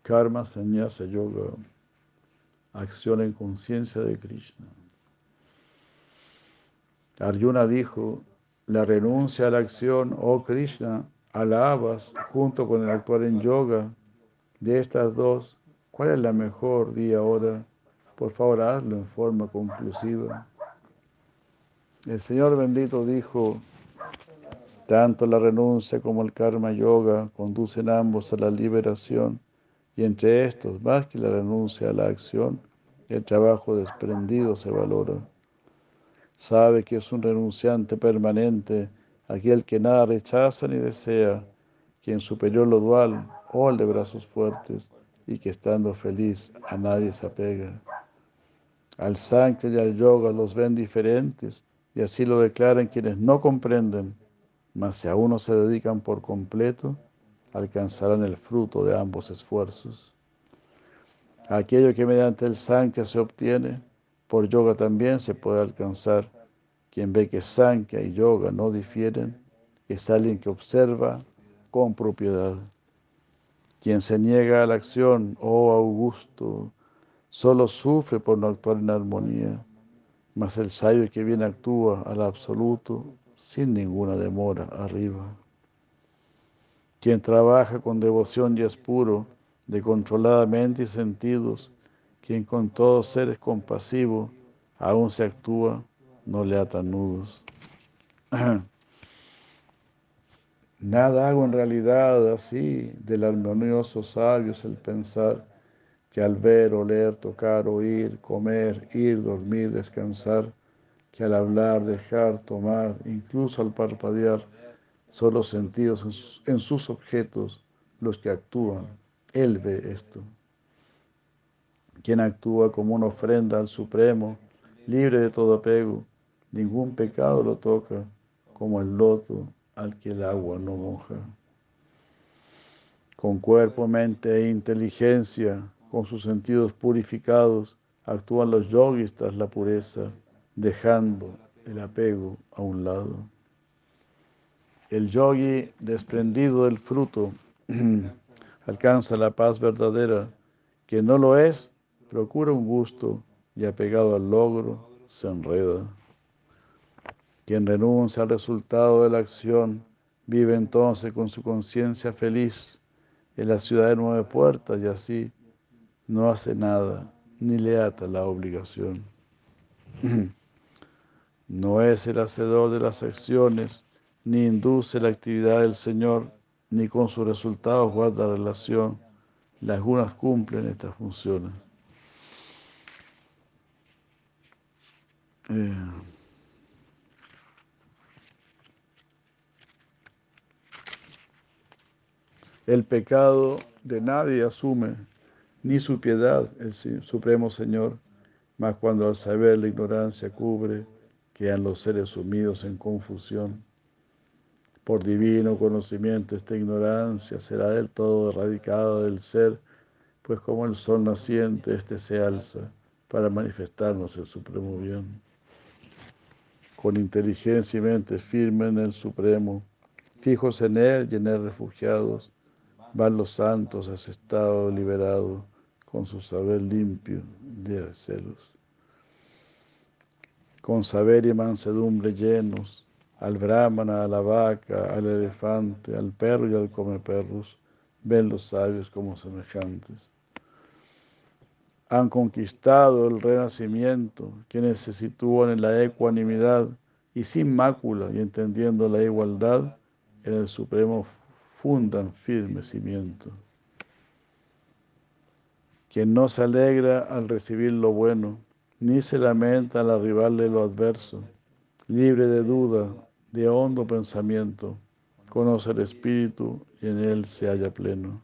Karma Sannyasa Yoga. Acción en conciencia de Krishna. Arjuna dijo, la renuncia a la acción, oh Krishna, alabas junto con el actuar en yoga. De estas dos, ¿cuál es la mejor día ahora? Por favor, hazlo en forma conclusiva. El Señor bendito dijo, tanto la renuncia como el karma yoga conducen ambos a la liberación y entre estos, más que la renuncia a la acción, el trabajo desprendido se valora. Sabe que es un renunciante permanente, aquel que nada rechaza ni desea, quien superior lo dual o el de brazos fuertes, y que estando feliz a nadie se apega. Al Sankhya y al Yoga los ven diferentes, y así lo declaran quienes no comprenden, mas si a uno se dedican por completo, alcanzarán el fruto de ambos esfuerzos. Aquello que mediante el Sankhya se obtiene, por yoga también se puede alcanzar. Quien ve que Sankhya y yoga no difieren es alguien que observa con propiedad. Quien se niega a la acción, oh Augusto, solo sufre por no actuar en armonía, mas el sabio que bien actúa al absoluto sin ninguna demora arriba. Quien trabaja con devoción y es puro, de controlada mente y sentidos, quien con todo ser es compasivo, aún se actúa, no le atan nudos. Nada hago en realidad así del armonioso sabio el pensar que al ver, oler, tocar, oír, comer, ir, dormir, descansar, que al hablar, dejar, tomar, incluso al parpadear, son los sentidos en sus objetos los que actúan. Él ve esto quien actúa como una ofrenda al Supremo, libre de todo apego, ningún pecado lo toca, como el loto al que el agua no moja. Con cuerpo, mente e inteligencia, con sus sentidos purificados, actúan los yogis tras la pureza, dejando el apego a un lado. El yogi, desprendido del fruto, alcanza la paz verdadera, que no lo es procura un gusto y apegado al logro se enreda. Quien renuncia al resultado de la acción vive entonces con su conciencia feliz en la ciudad de nueve puertas y así no hace nada ni le ata la obligación. No es el hacedor de las acciones, ni induce la actividad del Señor, ni con sus resultados guarda relación. Las gunas cumplen estas funciones. Eh, el pecado de nadie asume, ni su piedad el Supremo Señor, mas cuando al saber la ignorancia cubre, quedan los seres sumidos en confusión. Por divino conocimiento esta ignorancia será del todo erradicada del ser, pues como el sol naciente, éste se alza para manifestarnos el supremo bien. Con inteligencia y mente firme en el supremo, fijos en él y en él refugiados, van los santos a ese estado liberado con su saber limpio de celos. Con saber y mansedumbre llenos, al brahmana, a la vaca, al elefante, al perro y al come perros, ven los sabios como semejantes. Han conquistado el renacimiento, quienes se sitúan en la ecuanimidad y sin mácula y entendiendo la igualdad, en el Supremo fundan firme cimiento. Quien no se alegra al recibir lo bueno, ni se lamenta al arribarle lo adverso, libre de duda, de hondo pensamiento, conoce el Espíritu y en él se halla pleno.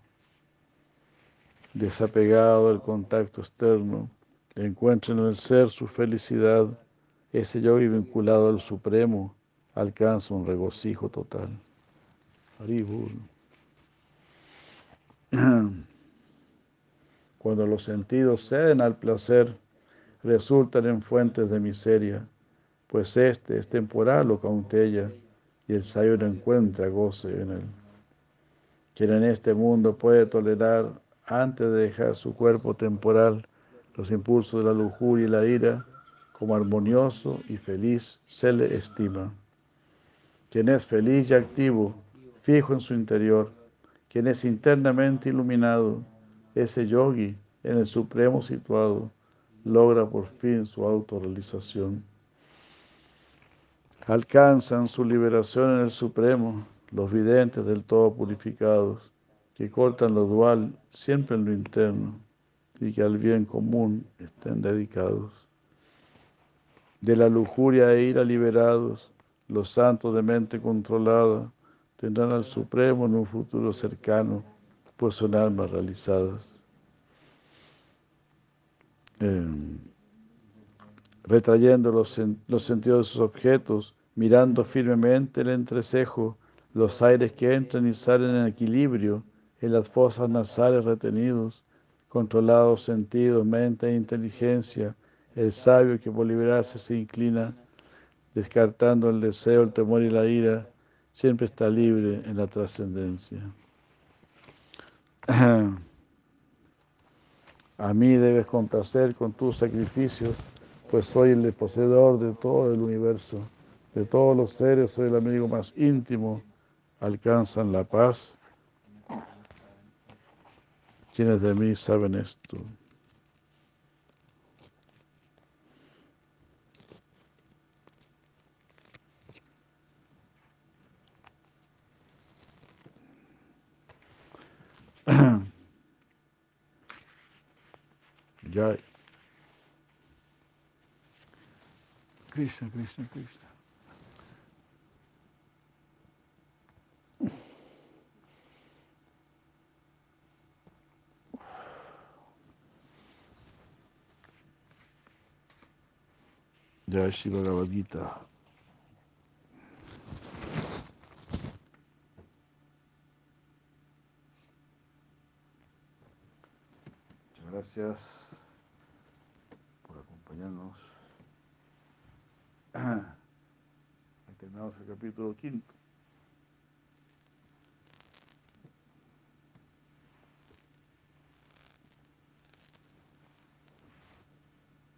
Desapegado del contacto externo, encuentra en el ser su felicidad, ese yo vinculado al Supremo alcanza un regocijo total. Cuando los sentidos ceden al placer, resultan en fuentes de miseria, pues este es temporal o cautella, y el sabio no encuentra goce en él. Quien en este mundo puede tolerar, antes de dejar su cuerpo temporal, los impulsos de la lujuria y la ira, como armonioso y feliz se le estima. Quien es feliz y activo, fijo en su interior, quien es internamente iluminado, ese yogi en el supremo situado, logra por fin su autorrealización. Alcanzan su liberación en el supremo los videntes del todo purificados, que cortan lo dual siempre en lo interno y que al bien común estén dedicados. De la lujuria e ira liberados, los santos de mente controlada, tendrán al Supremo en un futuro cercano, pues son almas realizadas. Em, retrayendo los, los sentidos de sus objetos, mirando firmemente el entrecejo, los aires que entran y salen en equilibrio, en las fosas nasales retenidos, controlados sentidos, mente e inteligencia, el sabio que por liberarse se inclina, descartando el deseo, el temor y la ira, siempre está libre en la trascendencia. A mí debes complacer con tus sacrificios, pues soy el poseedor de todo el universo. De todos los seres soy el amigo más íntimo. Alcanzan la paz. Quienes de mí saben esto. Ya. Krishna, Krishna, Krishna. Ya Shiva Gita. Muchas gracias acompañarnos. Terminamos el capítulo quinto.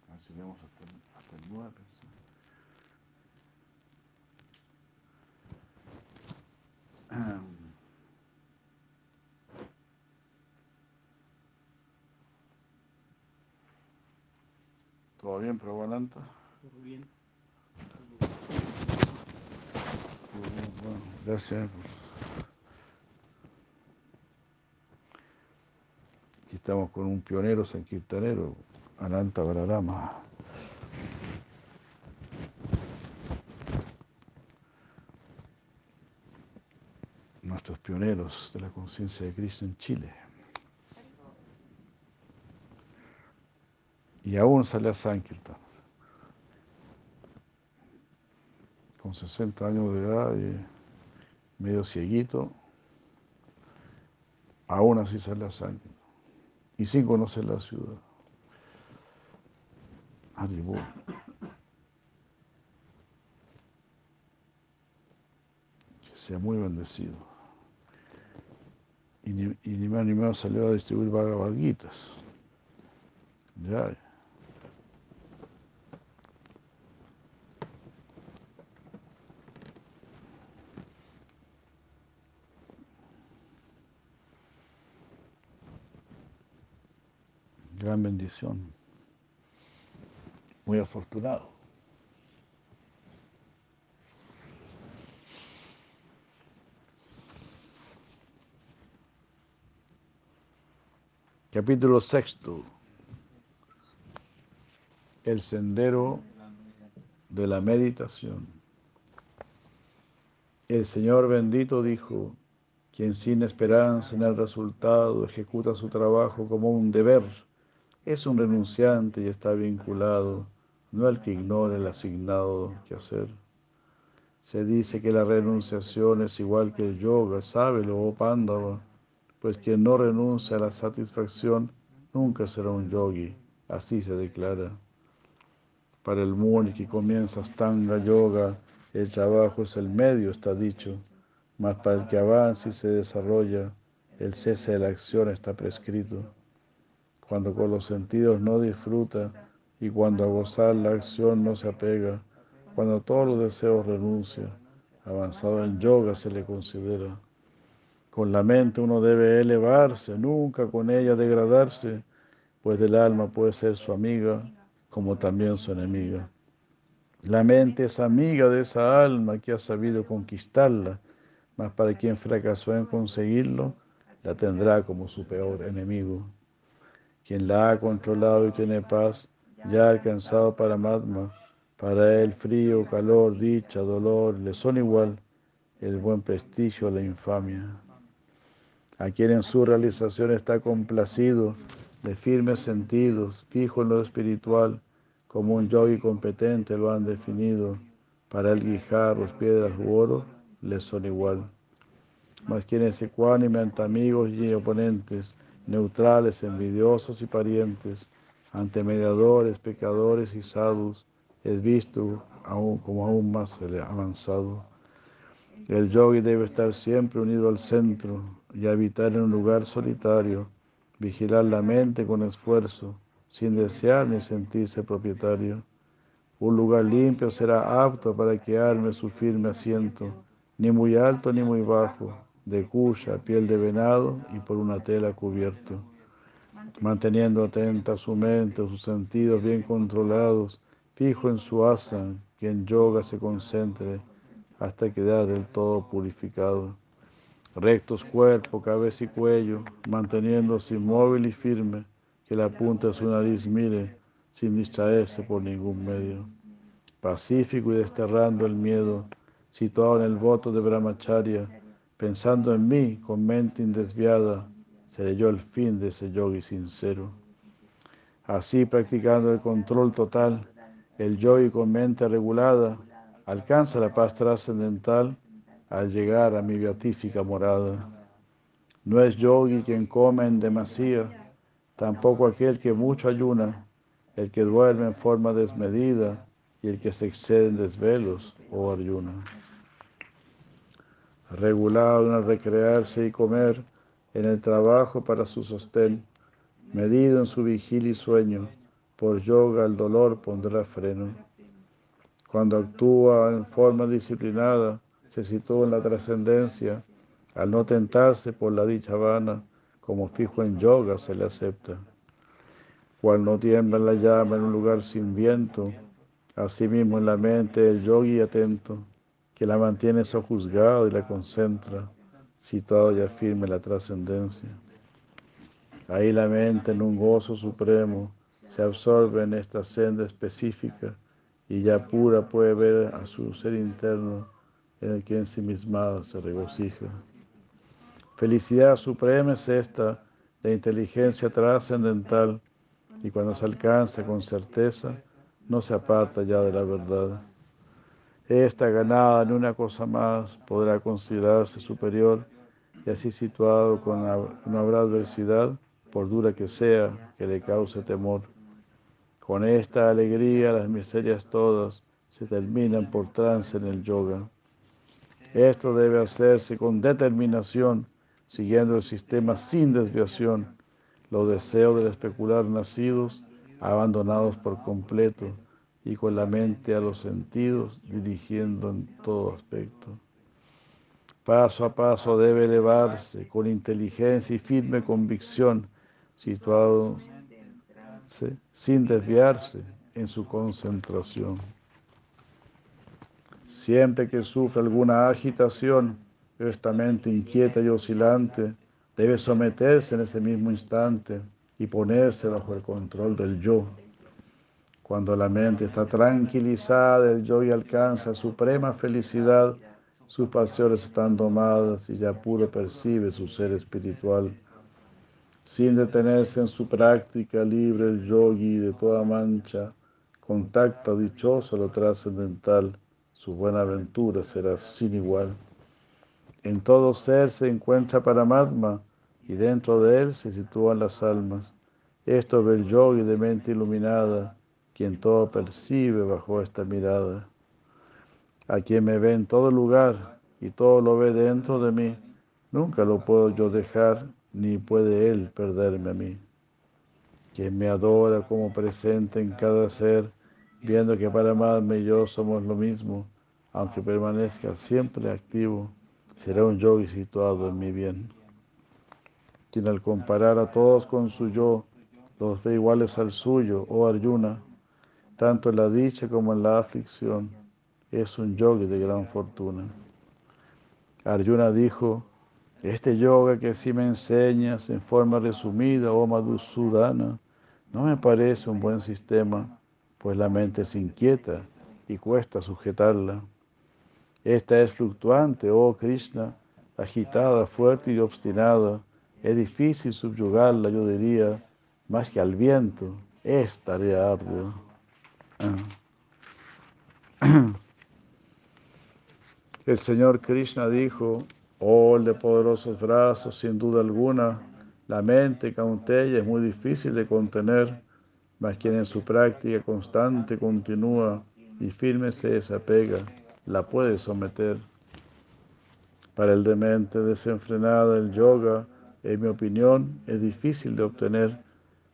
A ver si vemos hasta, hasta el 9. ¿Todo bien, Prabhupada? Todo bien. Bueno, gracias. Aquí estamos con un pionero sanquirtanero, Ananta Balarama. Nuestros pioneros de la conciencia de Cristo en Chile. Y aún sale a Sankirtan. Con 60 años de edad y medio cieguito, aún así sale a Sankirtan. Y sin conocer la ciudad. Haribol. Que sea muy bendecido. Y ni, y ni más ni menos salió a distribuir Bhagavad Gitas. Ya. Bendición. Muy afortunado. Capítulo sexto. El sendero de la meditación. El Señor bendito dijo, quien sin esperanza en el resultado ejecuta su trabajo como un deber, es un renunciante y está vinculado, no al que ignore el asignado que hacer. Se dice que la renunciación es igual que el yoga, sábelo, oh Pándava, pues quien no renuncia a la satisfacción nunca será un yogi, así se declara. Para el muni que comienza Astanga Yoga, el trabajo es el medio, está dicho, mas para el que avanza y se desarrolla, el cese de la acción está prescrito. Cuando con los sentidos no disfruta y cuando a gozar la acción no se apega, cuando todos los deseos renuncia, avanzado en yoga se le considera. Con la mente uno debe elevarse, nunca con ella degradarse, pues del alma puede ser su amiga como también su enemiga. La mente es amiga de esa alma que ha sabido conquistarla, mas para quien fracasó en conseguirlo, la tendrá como su peor enemigo. Quien la ha controlado y tiene paz, ya ha alcanzado para Paramatma. Para él frío, calor, dicha, dolor, le son igual el buen prestigio la infamia. A quien en su realización está complacido, de firmes sentidos, fijo en lo espiritual, como un yogi competente lo han definido, para el guijarros, piedras u oro, les son igual. Mas quienes ecuánime ante amigos y oponentes, neutrales, envidiosos y parientes, ante mediadores, pecadores y sadhus, es visto aún, como aún más avanzado. El yogi debe estar siempre unido al centro y habitar en un lugar solitario, vigilar la mente con esfuerzo, sin desear ni sentirse propietario. Un lugar limpio será apto para que arme su firme asiento, ni muy alto ni muy bajo, de cuya piel de venado y por una tela cubierto. Manteniendo atenta su mente, sus sentidos bien controlados, fijo en su asa, que en yoga se concentre hasta quedar del todo purificado. Rectos cuerpo, cabeza y cuello, manteniéndose inmóvil y firme, que la punta de su nariz mire sin distraerse por ningún medio. Pacífico y desterrando el miedo, situado en el voto de Brahmacharya, pensando en mí con mente indesviada, seré yo el fin de ese yogi sincero. Así, practicando el control total, el yogi con mente regulada alcanza la paz trascendental al llegar a mi beatífica morada. No es yogi quien come en demasía, tampoco aquel que mucho ayuna, el que duerme en forma desmedida y el que se excede en desvelos o oh ayuna. Regulado en el recrearse y comer, en el trabajo para su sostén, medido en su vigilia y sueño, por yoga el dolor pondrá freno. Cuando actúa en forma disciplinada, se sitúa en la trascendencia, al no tentarse por la dicha vana, como fijo en yoga se le acepta. cual no tiembla la llama en un lugar sin viento, asimismo en la mente del yogi atento, que la mantiene sojuzgada y la concentra, situado ya firme la trascendencia. Ahí la mente en un gozo supremo se absorbe en esta senda específica y ya pura puede ver a su ser interno en el que en sí misma se regocija. Felicidad suprema es esta, la inteligencia trascendental, y cuando se alcanza con certeza, no se aparta ya de la verdad. Esta ganada en una cosa más podrá considerarse superior y así situado con no habrá adversidad, por dura que sea, que le cause temor. Con esta alegría las miserias todas se terminan por trance en el yoga. Esto debe hacerse con determinación, siguiendo el sistema sin desviación, los deseos del especular nacidos abandonados por completo y con la mente a los sentidos dirigiendo en todo aspecto. Paso a paso debe elevarse con inteligencia y firme convicción, situado sin desviarse en su concentración. Siempre que sufre alguna agitación, esta mente inquieta y oscilante debe someterse en ese mismo instante y ponerse bajo el control del yo. Cuando la mente está tranquilizada, el yo y alcanza suprema felicidad, sus pasiones están domadas y ya puro percibe su ser espiritual. Sin detenerse en su práctica libre, el yogi de toda mancha contacta dichoso lo trascendental su buena aventura será sin igual. En todo ser se encuentra Paramatma y dentro de él se sitúan las almas. Esto ve el yogi de mente iluminada, quien todo percibe bajo esta mirada. A quien me ve en todo lugar y todo lo ve dentro de mí, nunca lo puedo yo dejar, ni puede él perderme a mí. Quien me adora como presente en cada ser, viendo que Paramatma y yo somos lo mismo, aunque permanezca siempre activo, será un yogi situado en mi bien. Quien al comparar a todos con su yo, los ve iguales al suyo, oh Arjuna, tanto en la dicha como en la aflicción, es un yogi de gran fortuna. Arjuna dijo, este yoga que así me enseñas en forma resumida, oh Madhusudana, no me parece un buen sistema, pues la mente es inquieta y cuesta sujetarla. Esta es fluctuante, oh Krishna, agitada, fuerte y obstinada. Es difícil subyugarla, yo diría, más que al viento. Es tarea ardua. Ah. El Señor Krishna dijo, oh el de poderosos brazos, sin duda alguna, la mente cautella es muy difícil de contener, mas quien en su práctica constante continúa y firme se desapega la puede someter. Para el demente desenfrenado el yoga, en mi opinión, es difícil de obtener,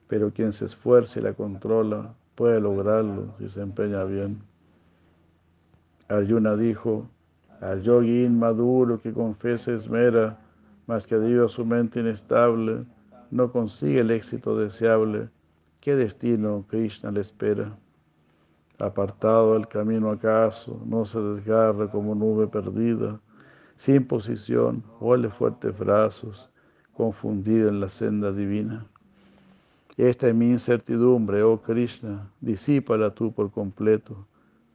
pero quien se esfuerza y la controla puede lograrlo si se empeña bien. Arjuna dijo, al yogi inmaduro que confesa esmera, mas que debido a su mente inestable, no consigue el éxito deseable. ¿Qué destino Krishna le espera? apartado del camino acaso, no se desgarre como nube perdida, sin posición, huele fuertes brazos, confundido en la senda divina. Esta es mi incertidumbre, oh Krishna, disípala tú por completo.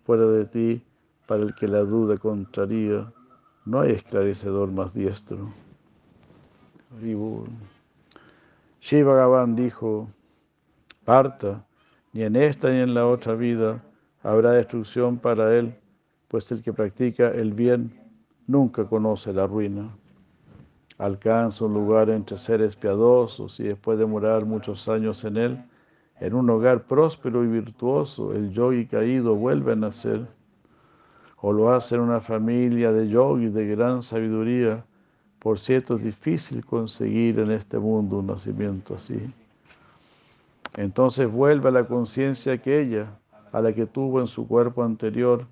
Fuera de ti, para el que la duda contraría, no hay esclarecedor más diestro. Shiva Bhagavan dijo, parta, ni en esta ni en la otra vida, habrá destrucción para él, pues el que practica el bien nunca conoce la ruina. Alcanza un lugar entre seres piadosos y después de morar muchos años en él, en un hogar próspero y virtuoso, el yogi caído vuelve a nacer. O lo hace en una familia de yogis de gran sabiduría. Por cierto, es difícil conseguir en este mundo un nacimiento así. Entonces vuelve a la conciencia aquella a la que tuvo en su cuerpo anterior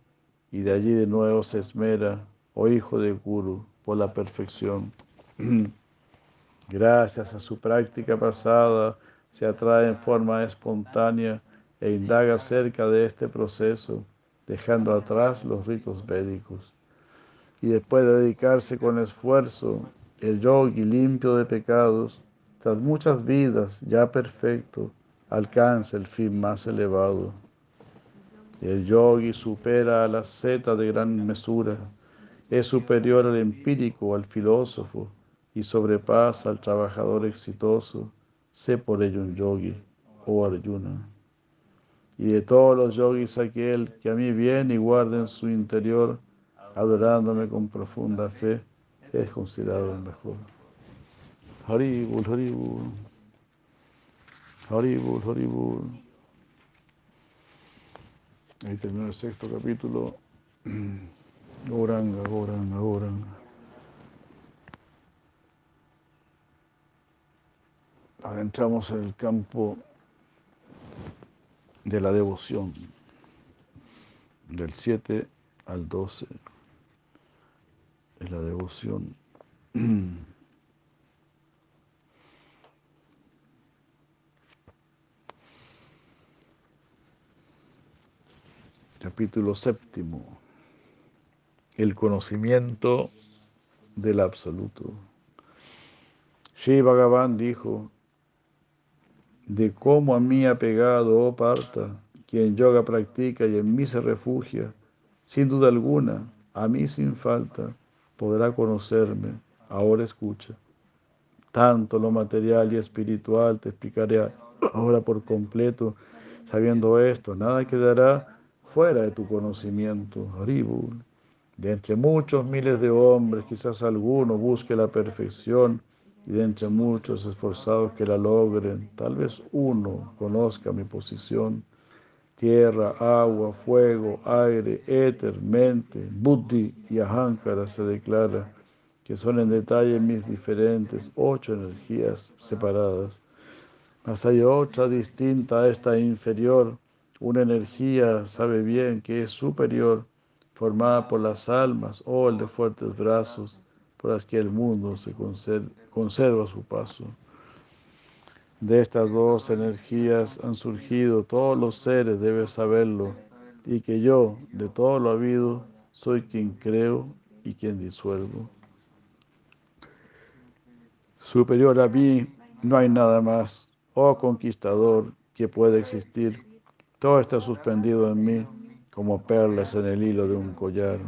y de allí de nuevo se esmera, oh hijo de Guru, por la perfección. Gracias a su práctica pasada, se atrae en forma espontánea e indaga acerca de este proceso, dejando atrás los ritos védicos. Y después de dedicarse con esfuerzo, el yogi limpio de pecados, tras muchas vidas ya perfecto, alcanza el fin más elevado. El yogi supera a la zeta de gran mesura, es superior al empírico, al filósofo, y sobrepasa al trabajador exitoso. Sé por ello un yogi, oh Arjuna. Y de todos los yogis aquel que a mí viene y guarda en su interior, adorándome con profunda fe, es considerado el mejor. Haribul, Haribul. Haribul, Haribul. Ahí terminó el sexto capítulo. Goranga, Goranga, Goranga. Ahora entramos en el campo de la devoción, del 7 al 12, es la devoción. Capítulo séptimo, el conocimiento del absoluto. Shri Bhagavan dijo, de cómo a mí ha pegado, oh Parta, quien yoga practica y en mí se refugia, sin duda alguna, a mí sin falta, podrá conocerme. Ahora escucha. Tanto lo material y espiritual te explicaré ahora por completo. Sabiendo esto, nada quedará fuera de tu conocimiento. Haribul. De entre muchos miles de hombres, quizás alguno busque la perfección y de entre muchos esforzados que la logren, tal vez uno conozca mi posición. Tierra, agua, fuego, aire, éter, mente, buddhi y ahankara se declara que son en detalle mis diferentes ocho energías separadas. Mas hay otra distinta a esta inferior, una energía, sabe bien, que es superior, formada por las almas o el de fuertes brazos, por las que el mundo se conserva, su paso. De estas dos energías han surgido todos los seres, debes saberlo, y que yo, de todo lo habido, soy quien creo y quien disuelvo. Superior a mí no hay nada más, oh conquistador, que pueda existir. Todo está suspendido en mí como perlas en el hilo de un collar.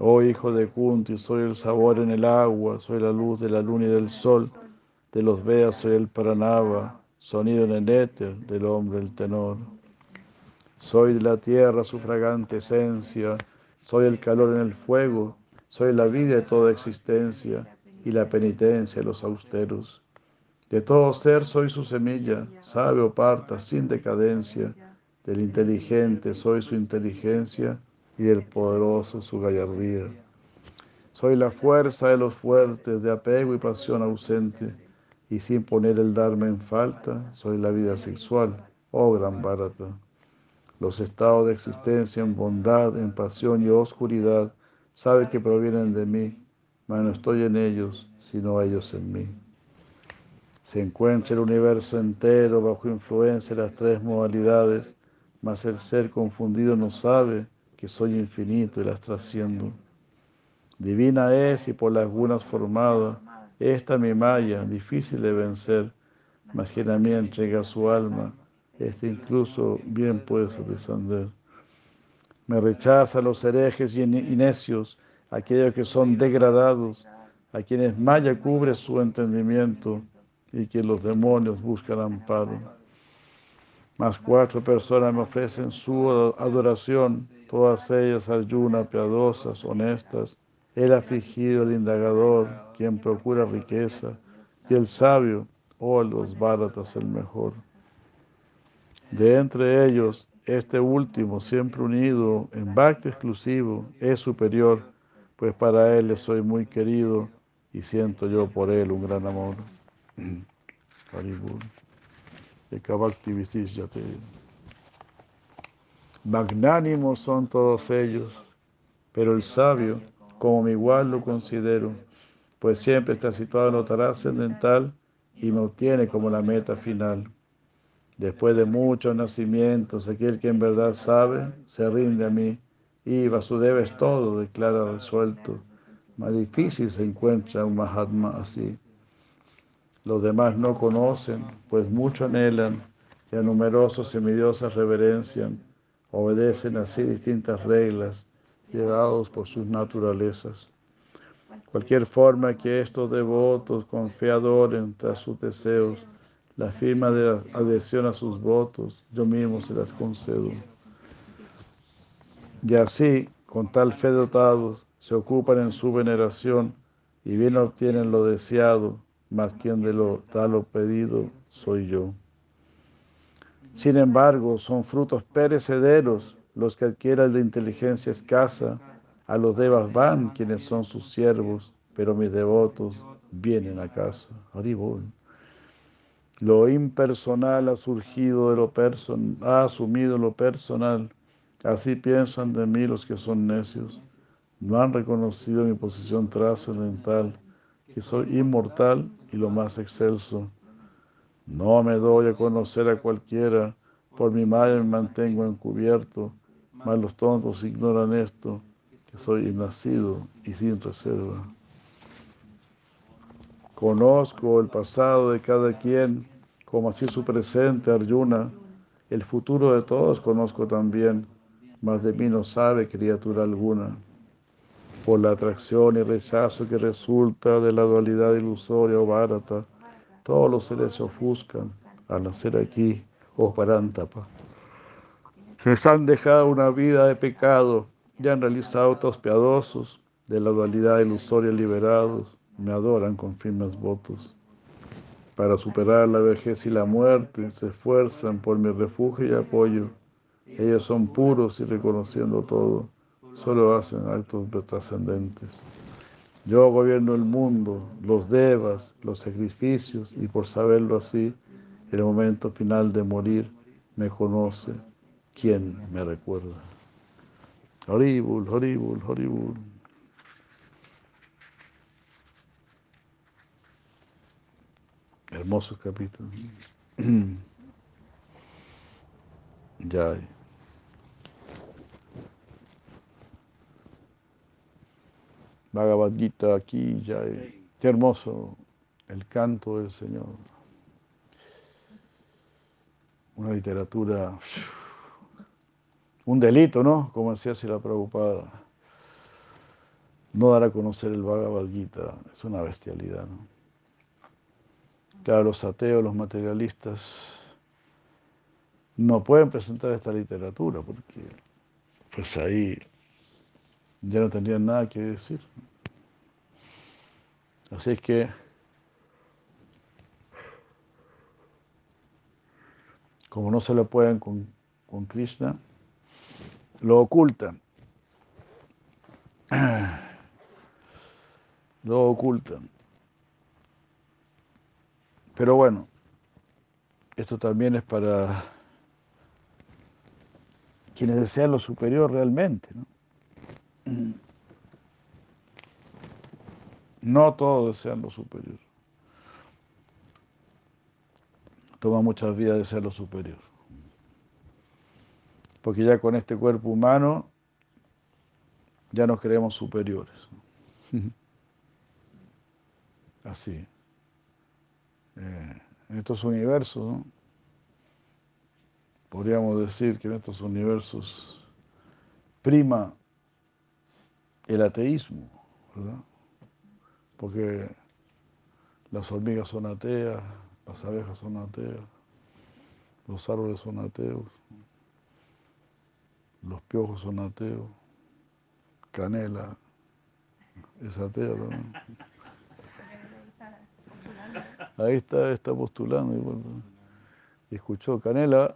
Oh hijo de Kunti, soy el sabor en el agua, soy la luz de la luna y del sol, de los Veas soy el Pranava, sonido en el éter, del hombre el tenor. Soy de la tierra su fragante esencia, soy el calor en el fuego, soy la vida de toda existencia y la penitencia de los austeros. De todo ser soy su semilla, sabe o parta sin decadencia, del inteligente soy su inteligencia y del poderoso su gallardía. Soy la fuerza de los fuertes, de apego y pasión ausente, y sin poner el darme en falta, soy la vida sexual, oh gran Bharata. Los estados de existencia en bondad, en pasión y oscuridad, sabe que provienen de mí, mas no estoy en ellos, sino ellos en mí. Se encuentra el universo entero bajo influencia de las tres modalidades, mas el ser confundido no sabe que soy infinito y las trasciendo. Divina es y por las gunas formada, esta mi maya, difícil de vencer, mas quien a mí entrega su alma, este incluso bien puede descender. Me rechaza los herejes y necios, aquellos que son degradados, a quienes maya cubre su entendimiento y que los demonios buscan amparo. Mas cuatro personas me ofrecen su adoración todas ellas ayunas piadosas, honestas, el afligido, el indagador, quien procura riqueza, y el sabio, oh los báratas el mejor. De entre ellos, este último, siempre unido en bhakti exclusivo, es superior, pues para él soy muy querido y siento yo por él un gran amor. Haribur. Magnánimos son todos ellos, pero el sabio, como mi igual lo considero, pues siempre está situado en lo trascendental y me obtiene como la meta final. Después de muchos nacimientos, aquel que en verdad sabe, se rinde a mí y Vasudeva es todo, declara resuelto. Más difícil se encuentra un Mahatma así. Los demás no conocen, pues mucho anhelan y a numerosos semidiosas reverencian, obedecen así distintas reglas, llevados por sus naturalezas. Cualquier forma que estos devotos con fe adoren tras sus deseos, la firma de adhesión a sus votos, yo mismo se las concedo. Y así, con tal fe dotados, se ocupan en su veneración y bien obtienen lo deseado, más quien de lo tal pedido soy yo. Sin embargo, son frutos perecederos los que adquieran de inteligencia escasa. A los devas van quienes son sus siervos, pero mis devotos vienen a casa. Lo impersonal ha surgido de lo personal, ha asumido lo personal. Así piensan de mí los que son necios. No han reconocido mi posición trascendental, que soy inmortal y lo más excelso. No me doy a conocer a cualquiera, por mi madre me mantengo encubierto, mas los tontos ignoran esto, que soy innacido y sin reserva. Conozco el pasado de cada quien, como así su presente, Arjuna. El futuro de todos conozco también, mas de mí no sabe criatura alguna. Por la atracción y rechazo que resulta de la dualidad ilusoria o barata, todos los seres se ofuscan al nacer aquí, oh Parántapa. Les han dejado una vida de pecado y han realizado actos piadosos de la dualidad ilusoria liberados me adoran con firmes votos. Para superar la vejez y la muerte, se esfuerzan por mi refugio y apoyo. Ellos son puros y reconociendo todo, solo hacen actos trascendentes. Yo gobierno el mundo, los devas, los sacrificios, y por saberlo así, en el momento final de morir, me conoce quien me recuerda. Horrible, horrible, horrible. Hermoso capítulo. ya. Bhagavad Gita aquí, ya. Qué hermoso el canto del Señor. Una literatura, un delito, ¿no? Como decía si la preocupada. No dar a conocer el Bhagavad Gita es una bestialidad, ¿no? Claro, los ateos, los materialistas, no pueden presentar esta literatura porque pues ahí ya no tendrían nada que decir. Así es que como no se lo pueden con, con Krishna, lo ocultan. Lo ocultan. Pero bueno, esto también es para quienes desean lo superior realmente. ¿no? No todos desean lo superior. Toma muchas vidas desear lo superior. Porque ya con este cuerpo humano ya nos creemos superiores. Así en estos universos, podríamos decir que en estos universos prima el ateísmo, ¿verdad? Porque las hormigas son ateas, las abejas son ateas, los árboles son ateos, los piojos son ateos, canela es atea también. Ahí está, está postulando. Y escuchó Canela,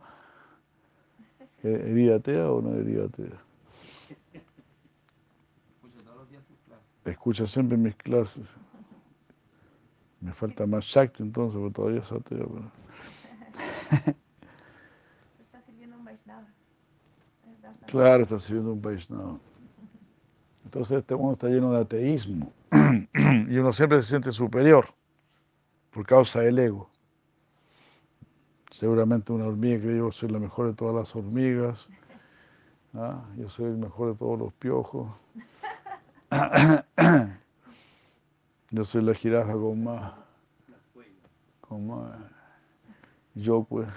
¿herida atea o no herida atea? Escucha siempre mis clases. Me falta más Shakti entonces, porque todavía es atea. Está sirviendo un Vaishnava. Claro, está sirviendo un Vaishnava. Entonces este mundo está lleno de ateísmo y uno siempre se siente superior. por causa del ego. Seguramente una hormiga que yo soy la mejor de todas las hormigas, ¿ah? yo soy el mejor de todos los piojos, yo soy la jirafa con más, con más, yo pues.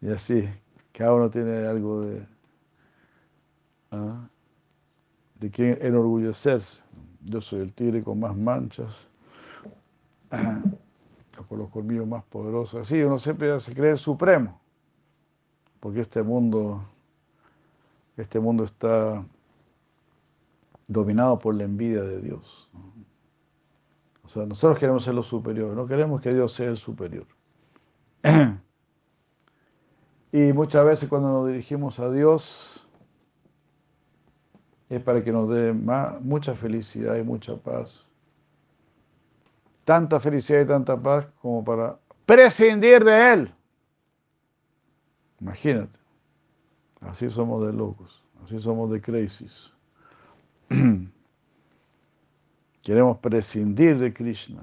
Y así, cada uno tiene algo de, ¿ah? de quien enorgullecerse. Yo soy el tigre con más manchas, con los colmillos más poderosos. Así uno siempre se cree supremo, porque este mundo, este mundo está dominado por la envidia de Dios. O sea, nosotros queremos ser los superiores, no queremos que Dios sea el superior. Y muchas veces cuando nos dirigimos a Dios es para que nos dé mucha felicidad y mucha paz. Tanta felicidad y tanta paz como para prescindir de Él. Imagínate. Así somos de locos, así somos de crisis. Queremos prescindir de Krishna.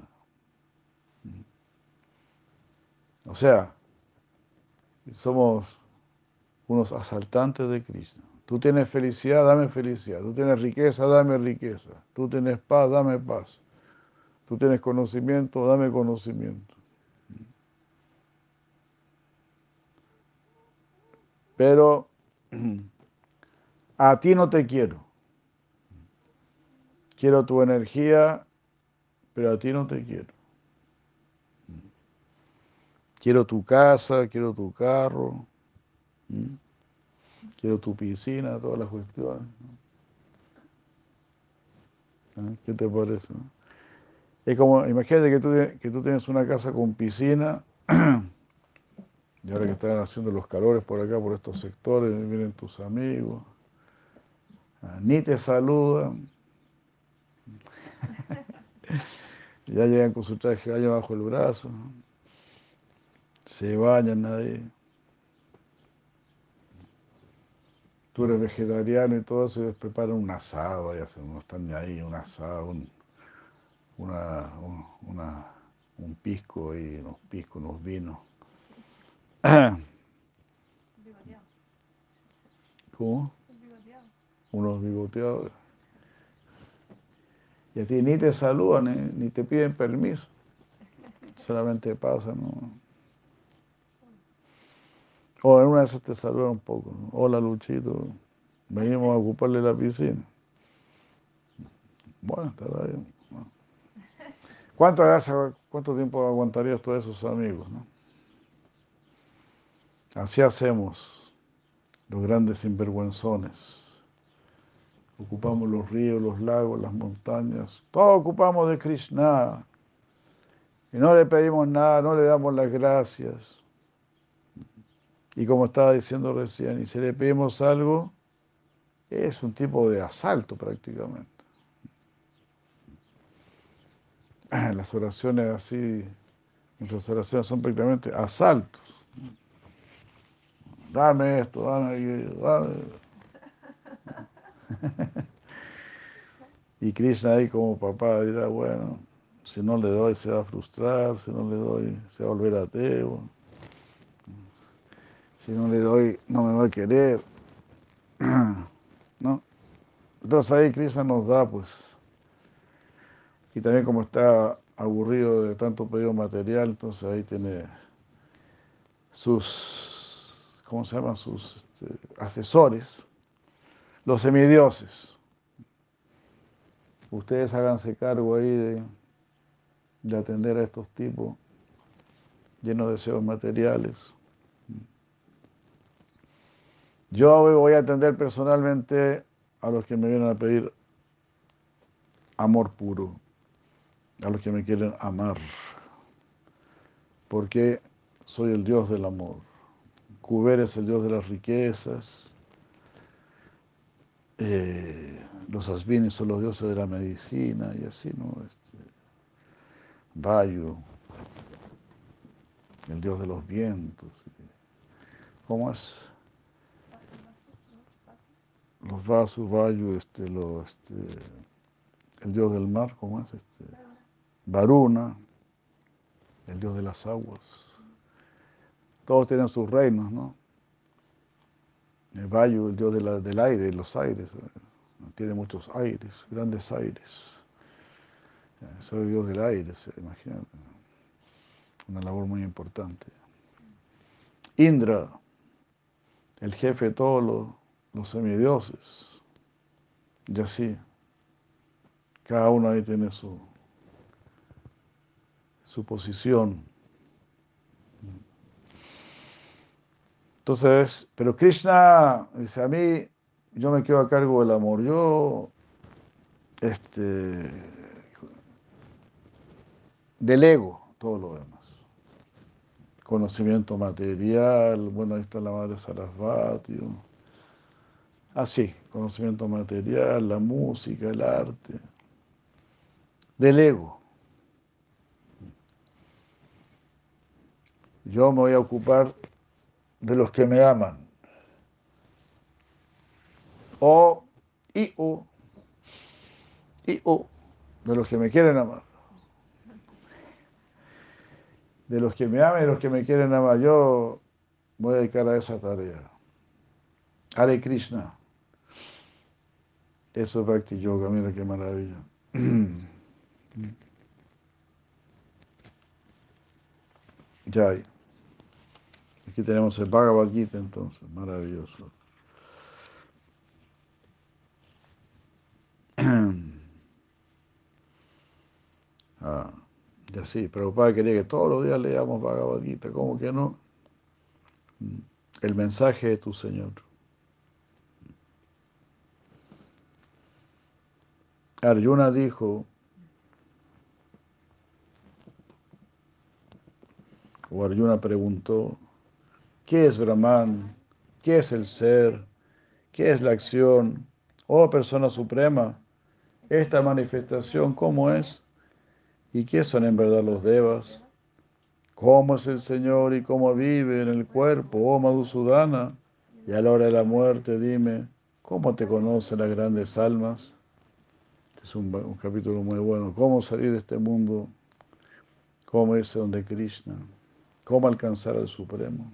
O sea, somos unos asaltantes de Krishna. Tú tienes felicidad, dame felicidad. Tú tienes riqueza, dame riqueza. Tú tienes paz, dame paz. Tú tienes conocimiento, dame conocimiento. Pero a ti no te quiero. Quiero tu energía, pero a ti no te quiero. Quiero tu casa, quiero tu carro, quiero tu piscina, todas las cuestiones. ¿Ah? ¿Qué te parece? Es como, imagínate que tú, que tú tienes una casa con piscina, y ahora que están haciendo los calores por acá, por estos sectores, vienen tus amigos, ni te saludan, ya llegan con su traje de baño bajo el brazo se bañan ahí. Tú eres vegetariano y todo eso, y les preparan un asado, y hacen, no están ahí, un asado, un, una, un, pisco y unos piscos, unos vinos. ¿Cómo? Unos bigoteados. Y a ti ni te saludan, ni te piden permiso. Solamente pasan, ¿no? O en una de esas te saluda un poco. Hola Luchito, venimos a ocuparle la piscina. Bueno, está bien. ¿Cuánto, ¿Cuánto tiempo aguantarías todos esos amigos? No? Así hacemos los grandes sinvergüenzones. Ocupamos los ríos, los lagos, las montañas. Todo ocupamos de Krishna. Y no le pedimos nada, no le damos las gracias. Y como estaba diciendo recién, y si le pedimos algo, es un tipo de asalto prácticamente. Las oraciones así, nuestras oraciones son prácticamente asaltos. Dame esto, dame aquello, dame. Y Krishna ahí como papá dirá, bueno, si no le doy se va a frustrar, si no le doy se va a volver ateo si no le doy, no me va a querer. ¿No? Entonces ahí Krishna nos da, pues, y también como está aburrido de tanto pedido material, entonces ahí tiene sus, ¿cómo se llaman? Sus este, asesores, los semidioses. Ustedes háganse cargo ahí de, de atender a estos tipos llenos de deseos materiales. Yo voy a atender personalmente a los que me vienen a pedir amor puro, a los que me quieren amar, porque soy el Dios del amor. Kuber es el Dios de las riquezas, eh, los asvinis son los dioses de la medicina y así, ¿no? Este, Vayu, el Dios de los vientos. ¿Cómo es? los vasos, vayu, este, este, el dios del mar, ¿cómo es? Este, Varuna, el dios de las aguas. Todos tienen sus reinos, ¿no? El el dios del aire, los aires, tiene muchos aires, grandes aires. Soy el dios del aire, imagínate. Una labor muy importante. Indra, el jefe de todos los, los semidioses. Y así. Cada uno ahí tiene su, su posición. Entonces, pero Krishna dice, a mí, yo me quedo a cargo del amor. Yo, este, delego todo lo demás. Conocimiento material, bueno, ahí está la madre Sarasvati. Así, conocimiento material, la música, el arte. Delego. Yo me voy a ocupar de los que me aman. O, y o, de los que me quieren amar. De los que me aman y los que me quieren amar, yo voy a dedicar a esa tarea. Hare Krishna. Eso es Bhakti Yoga, mira qué maravilla. Ya. Aquí tenemos el Bhagavad Gita entonces, maravilloso. Ah, ya sí, pero padre quería que todos los días leamos Bhagavad Gita, ¿cómo que no? Mm, el mensaje de tu Señor. Arjuna dijo, o Arjuna preguntó, ¿Qué es Brahman? ¿Qué es el ser? ¿Qué es la acción? Oh persona suprema, esta manifestación, ¿cómo es? ¿Y qué son en verdad los devas? ¿Cómo es el Señor y cómo vive en el cuerpo, oh Madhusudana? Y a la hora de la muerte, dime, ¿cómo te conocen las grandes almas? Este es un, un capítulo muy bueno. ¿Cómo salir de este mundo? ¿Cómo irse donde Krishna? ¿Cómo alcanzar al Supremo?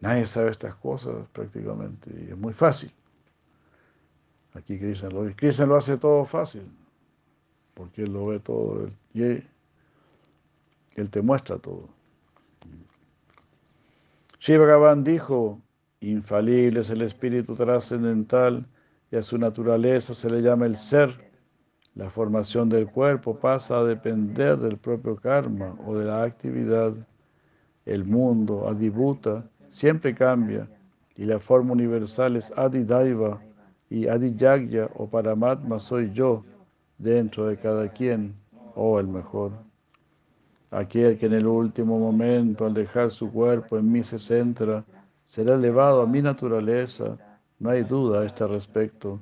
Nadie sabe estas cosas prácticamente y es muy fácil. Aquí Krishna lo, Krishna lo hace todo fácil, porque Él lo ve todo y él, te muestra todo. Shiva Bhagavan dijo, infalible es el espíritu trascendental y a su naturaleza se le llama el ser. La formación del cuerpo pasa a depender del propio karma o de la actividad. El mundo, adibuta, siempre cambia y la forma universal es Adidaiva y Adiyagya o Paramatma soy yo dentro de cada quien oh, el mejor. Aquel que en el último momento al dejar su cuerpo en mí se centra será elevado a mi naturaleza, no hay duda a este respecto,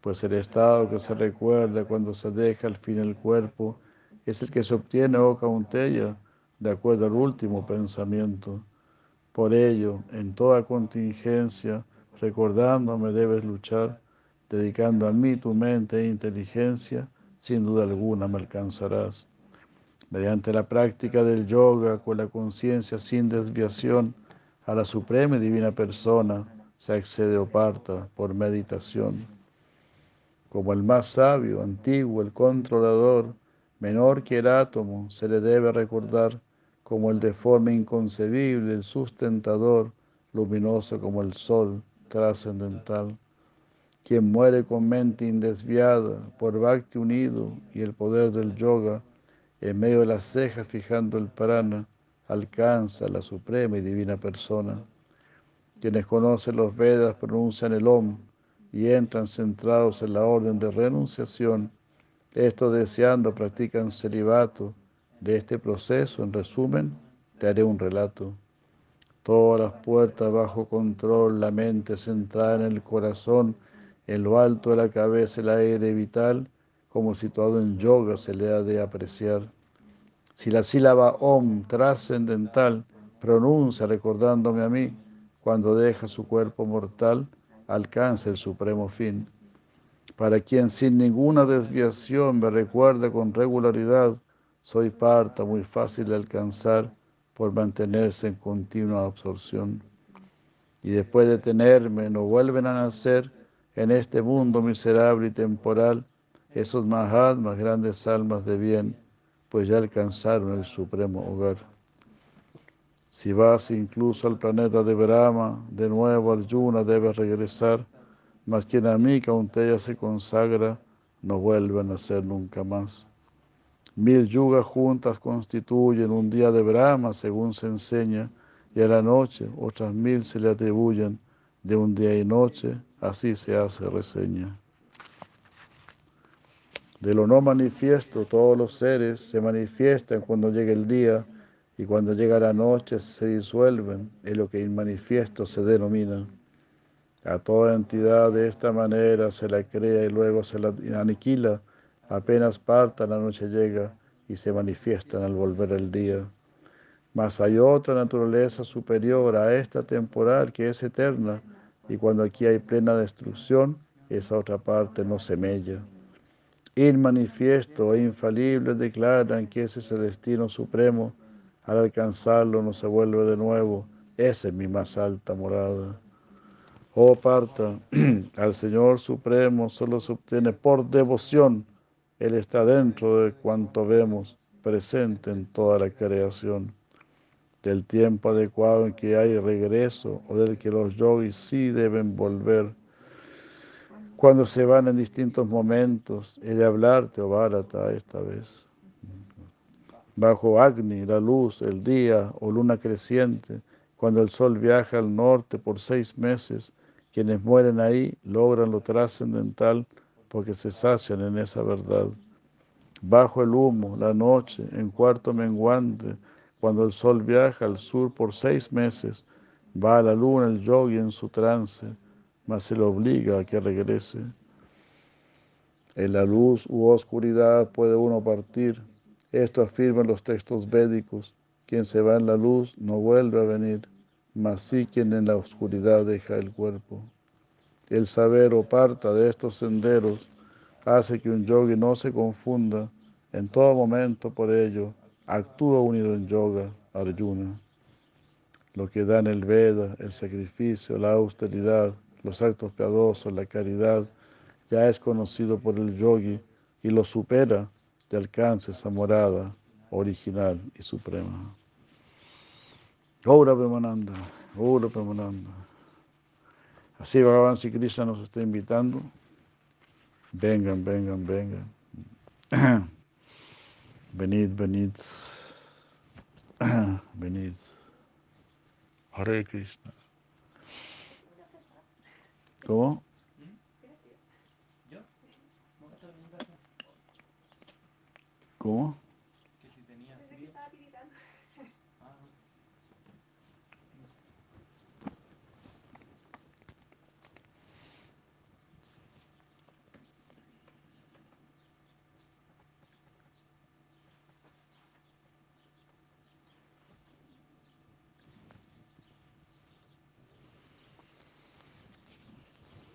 pues el estado que se recuerda cuando se deja al fin el cuerpo es el que se obtiene, oh Kauntella, de acuerdo al último pensamiento. Por ello, en toda contingencia, recordándome debes luchar, dedicando a mí tu mente e inteligencia, sin duda alguna me alcanzarás. Mediante la práctica del yoga, con la conciencia sin desviación, a la suprema y divina persona se accede o parta por meditación. Como el más sabio, antiguo, el controlador, menor que el átomo, se le debe recordar como el deforme inconcebible, el sustentador, luminoso como el sol, trascendental, quien muere con mente indesviada, por bhakti unido y el poder del yoga, en medio de las cejas fijando el prana, alcanza la suprema y divina persona. Quienes conocen los Vedas pronuncian el Om y entran centrados en la orden de renunciación. Estos deseando practican celibato de este proceso, en resumen, te haré un relato. Todas las puertas bajo control, la mente centrada en el corazón, en lo alto de la cabeza el aire vital, como situado en yoga se le ha de apreciar. Si la sílaba Om trascendental pronuncia recordándome a mí, cuando deja su cuerpo mortal, alcanza el supremo fin. para quien sin ninguna desviación me recuerda con regularidad, soy parta muy fácil de alcanzar por mantenerse en continua absorción. Y después de tenerme, no vuelven a nacer en este mundo miserable y temporal esos Mahatmas, grandes almas de bien, pues ya alcanzaron el supremo hogar. Si vas incluso al planeta de Brahma, de nuevo Arjuna debes regresar, mas quien a mí Kaunteya se consagra, no vuelve a nacer nunca más. Mil yugas juntas constituyen un día de Brahma, según se enseña, y a la noche otras mil se le atribuyen de un día y noche, así se hace reseña. De lo no manifiesto, todos los seres se manifiestan cuando llega el día y cuando llega la noche se disuelven en lo que inmanifiesto se denomina. A toda entidad de esta manera se la crea y luego se la aniquila, apenas parta la noche llega y se manifiestan al volver el día. Mas hay otra naturaleza superior a esta temporal que es eterna, y cuando aquí hay plena destrucción, esa otra parte no se mella inmanifiesto e infalible declaran que es ese destino supremo, al alcanzarlo no se vuelve de nuevo, esa es mi más alta morada. Oh parta, al Señor Supremo solo se obtiene por devoción, Él está dentro de cuanto vemos, presente en toda la creación. Del tiempo adecuado en que hay regreso o del que los yogis sí deben volver cuando se van en distintos momentos, de hablarte, oh Bharata, esta vez. Bajo Agni, la luz, el día o luna creciente, cuando el sol viaja al norte por seis meses, quienes mueren ahí logran lo trascendental porque se sacian en esa verdad. Bajo el humo, la noche, en cuarto menguante, cuando el sol viaja al sur por seis meses, va a la luna el yogi en su trance mas se le obliga a que regrese. En la luz u oscuridad puede uno partir. Esto afirman los textos védicos. Quien se va en la luz no vuelve a venir, mas sí quien en la oscuridad deja el cuerpo. El saber o parta de estos senderos hace que un yogi no se confunda en todo momento por ello. Actúa unido en yoga, Arjuna. Lo que da en el Veda, el sacrificio, la austeridad, los actos piadosos, la caridad, ya es conocido por el yogi y lo supera de alcance esa morada original y suprema. Ora Premananda, Ora Premananda. Así Bhagavan Sri Krishna nos está invitando. Vengan, vengan, vengan. venid, venid. venid. Hare Krishna. ¿Cómo? ¿Cómo?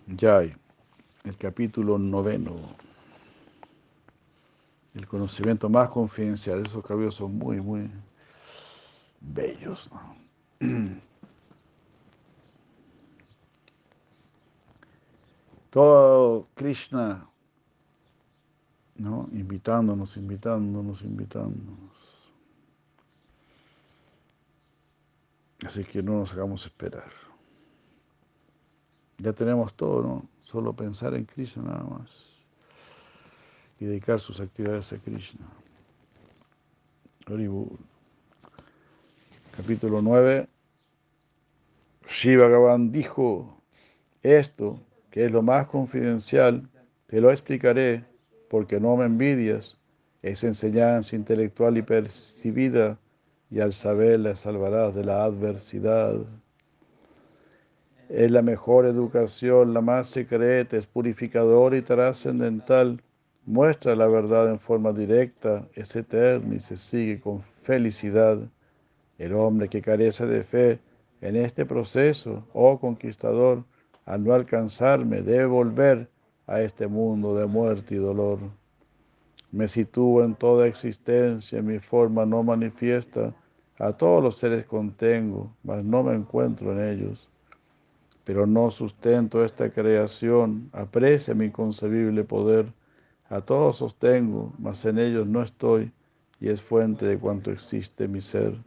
Ya hay el capítulo noveno. El conocimiento más confidencial. Esos capítulos son muy, muy bellos. Todo Krishna, ¿no? Invitándonos, invitándonos, invitándonos. Así que no nos hagamos esperar. Ya tenemos todo, ¿no? Solo pensar en Krishna nada más. Y dedicar sus actividades a Krishna. Capítulo 9. Shiva Gavan dijo, esto, que es lo más confidencial, te lo explicaré porque no me envidias. Es enseñanza intelectual y percibida y al saber la salvarás de la adversidad. Es la mejor educación, la más secreta, es purificadora y trascendental. Muestra la verdad en forma directa, es eterna y se sigue con felicidad. El hombre que carece de fe en este proceso, oh conquistador, al no alcanzarme, debe volver a este mundo de muerte y dolor. Me sitúo en toda existencia, mi forma no manifiesta, a todos los seres contengo, mas no me encuentro en ellos. Pero no sustento esta creación, aprecia mi inconcebible poder, a todos sostengo, mas en ellos no estoy, y es fuente de cuanto existe mi ser.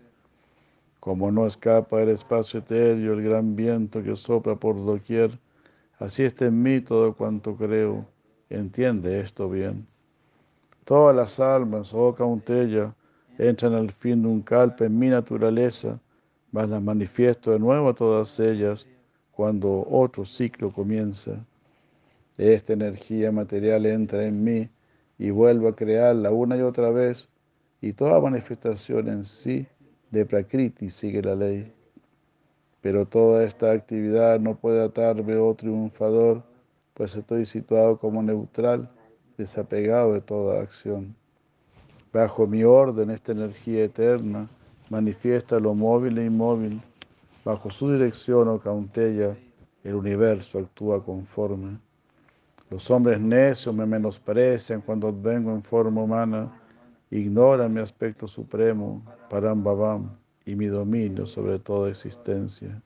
Como no escapa del espacio etéreo el gran viento que sopla por doquier, así está en mí todo cuanto creo. Entiende esto bien. Todas las almas, oh Cauntella, entran al fin de un calpe en mi naturaleza, mas las manifiesto de nuevo a todas ellas cuando otro ciclo comienza. Esta energía material entra en mí y vuelvo a crearla una y otra vez, y toda manifestación en sí de Prakriti sigue la ley. Pero toda esta actividad no puede atarme oh triunfador, pues estoy situado como neutral, desapegado de toda acción. Bajo mi orden, esta energía eterna manifiesta lo móvil e inmóvil. Bajo su dirección, oh Cauntella, el universo actúa conforme. Los hombres necios me menosprecian cuando vengo en forma humana ignoran mi aspecto supremo, Parambhavam, y mi dominio sobre toda existencia.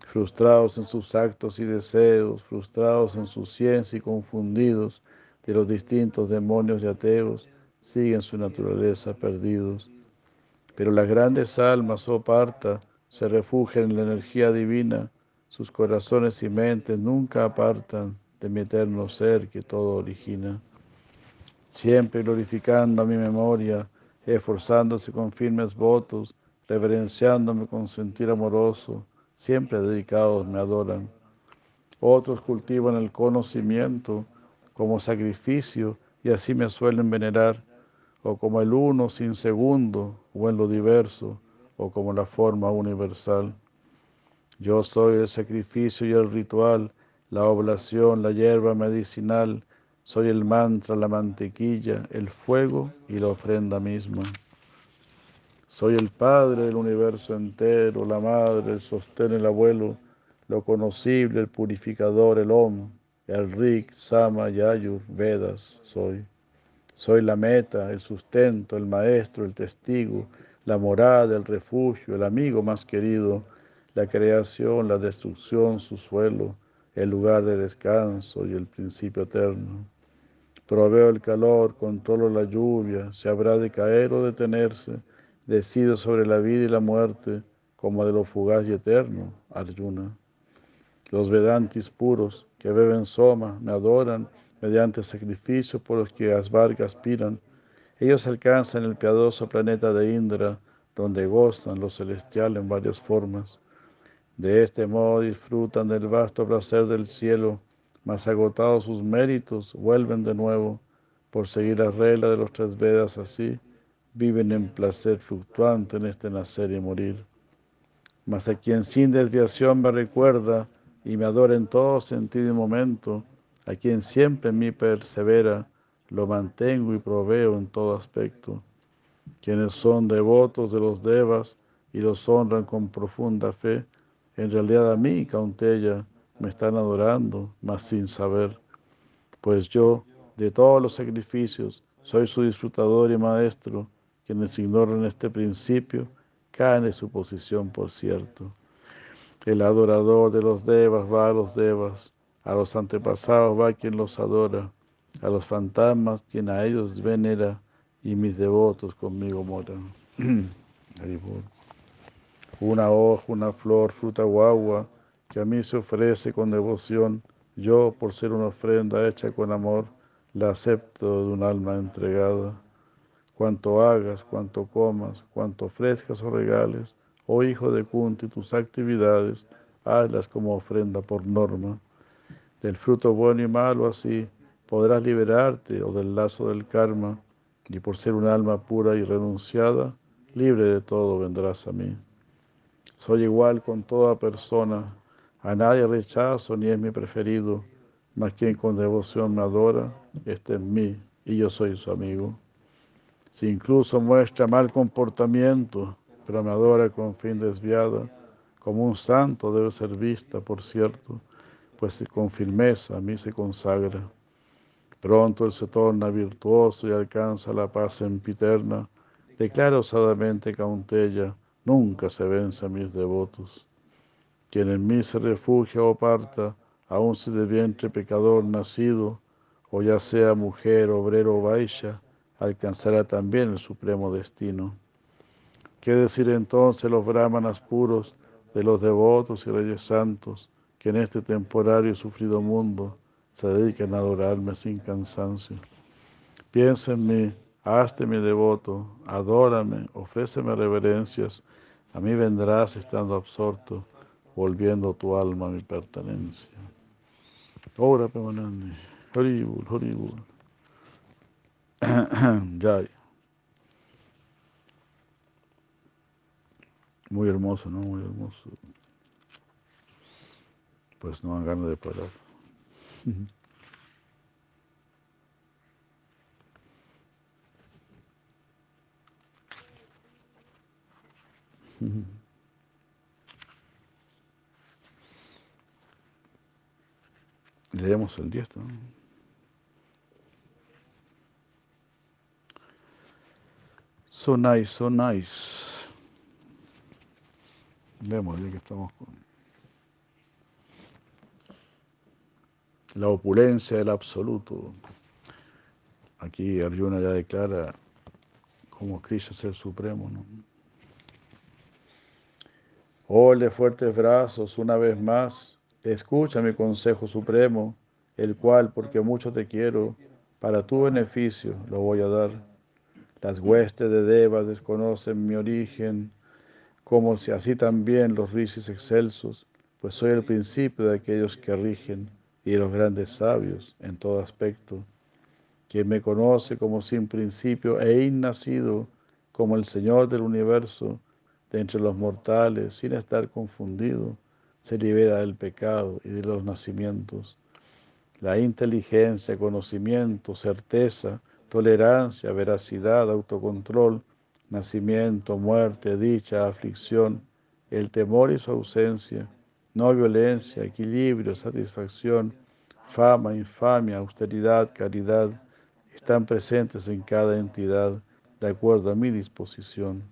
Frustrados en sus actos y deseos, frustrados en su ciencia y confundidos de los distintos demonios y ateos, siguen su naturaleza perdidos. Pero las grandes almas, oh Parta, se refugian en la energía divina, sus corazones y mentes nunca apartan de mi eterno ser que todo origina siempre glorificando a mi memoria, esforzándose con firmes votos, reverenciándome con sentir amoroso, siempre dedicados me adoran. Otros cultivan el conocimiento como sacrificio y así me suelen venerar, o como el uno sin segundo, o en lo diverso, o como la forma universal. Yo soy el sacrificio y el ritual, la oblación, la hierba medicinal, soy el mantra, la mantequilla, el fuego y la ofrenda misma. Soy el Padre del universo entero, la Madre, el sostén, el abuelo, lo conocible, el purificador, el Om, el Rik, Sama, Yayur, Vedas, soy. Soy la meta, el sustento, el maestro, el testigo, la morada, el refugio, el amigo más querido, la creación, la destrucción, su suelo, el lugar de descanso y el principio eterno. Proveo el calor, controlo la lluvia, se habrá de caer o detenerse, decido sobre la vida y la muerte, como de lo fugaz y eterno, Arjuna. Los Vedantis puros, que beben soma, me adoran mediante sacrificios por los que Asvarga aspiran. Ellos alcanzan el piadoso planeta de Indra, donde gozan los celestiales en varias formas. De este modo disfrutan del vasto placer del cielo, mas agotados sus méritos, vuelven de nuevo por seguir la regla de los tres Vedas así, viven en placer fluctuante en este nacer y morir. Mas a quien sin desviación me recuerda y me adora en todo sentido y momento, a quien siempre en mí persevera, lo mantengo y proveo en todo aspecto. Quienes son devotos de los devas y los honran con profunda fe, en realidad a mí, Cauntella, me están adorando, mas sin saber, pues yo, de todos los sacrificios, soy su disfrutador y maestro, quienes ignoran este principio, caen de su posición, por cierto. El adorador de los devas va a los devas, a los antepasados va quien los adora, a los fantasmas quien a ellos venera, y mis devotos conmigo moran. una hoja, una flor, fruta o agua, que a mí se ofrece con devoción, yo, por ser una ofrenda hecha con amor, la acepto de un alma entregada. Cuanto hagas, cuanto comas, cuanto ofrezcas o regales, oh hijo de Kunti, tus actividades, hazlas como ofrenda por norma. Del fruto bueno y malo así podrás liberarte o del lazo del karma, y por ser un alma pura y renunciada, libre de todo vendrás a mí. Soy igual con toda persona, a nadie rechazo ni es mi preferido, mas quien con devoción me adora, está en mí y yo soy su amigo. Si incluso muestra mal comportamiento, pero me adora con fin desviada, como un santo debe ser vista, por cierto, pues con firmeza a mí se consagra. Pronto él se torna virtuoso y alcanza la paz sempiterna. Declara osadamente Cauntella, nunca se vence a mis devotos. Quien en mí se refugia o parta, aun si de vientre pecador nacido, o ya sea mujer, obrero o vaisha, alcanzará también el supremo destino. ¿Qué decir entonces los brahmanas puros de los devotos y reyes santos que en este temporario y sufrido mundo se dedican a adorarme sin cansancio? Piensa en mí, hazte mi devoto, adórame, ofréceme reverencias, a mí vendrás estando absorto, volviendo tu alma a mi pertenencia. Ora Pemanandi, Horibul, Horibul. Jai. Muy hermoso, ¿no? Muy hermoso. Pues no dan ganas de parar. Leemos el 10, ¿no? So nice, so nice. Vemos ya que estamos con la opulencia del absoluto. Aquí Arjuna ya declara como Krishna es el supremo. ¿no? Ole fuertes brazos una vez más, escucha mi consejo supremo, el cual, porque mucho te quiero, para tu beneficio lo voy a dar. Las huestes de Deva desconocen mi origen, como si así también los rishis excelsos, pues soy el principio de aquellos que rigen y los grandes sabios en todo aspecto. Quien me conoce como sin principio e innacido, como el Señor del universo, de entre los mortales, sin estar confundido, se libera del pecado y de los nacimientos. La inteligencia, conocimiento, certeza, tolerancia, veracidad, autocontrol, nacimiento, muerte, dicha, aflicción, el temor y su ausencia, no violencia, equilibrio, satisfacción, fama, infamia, austeridad, caridad, están presentes en cada entidad de acuerdo a mi disposición.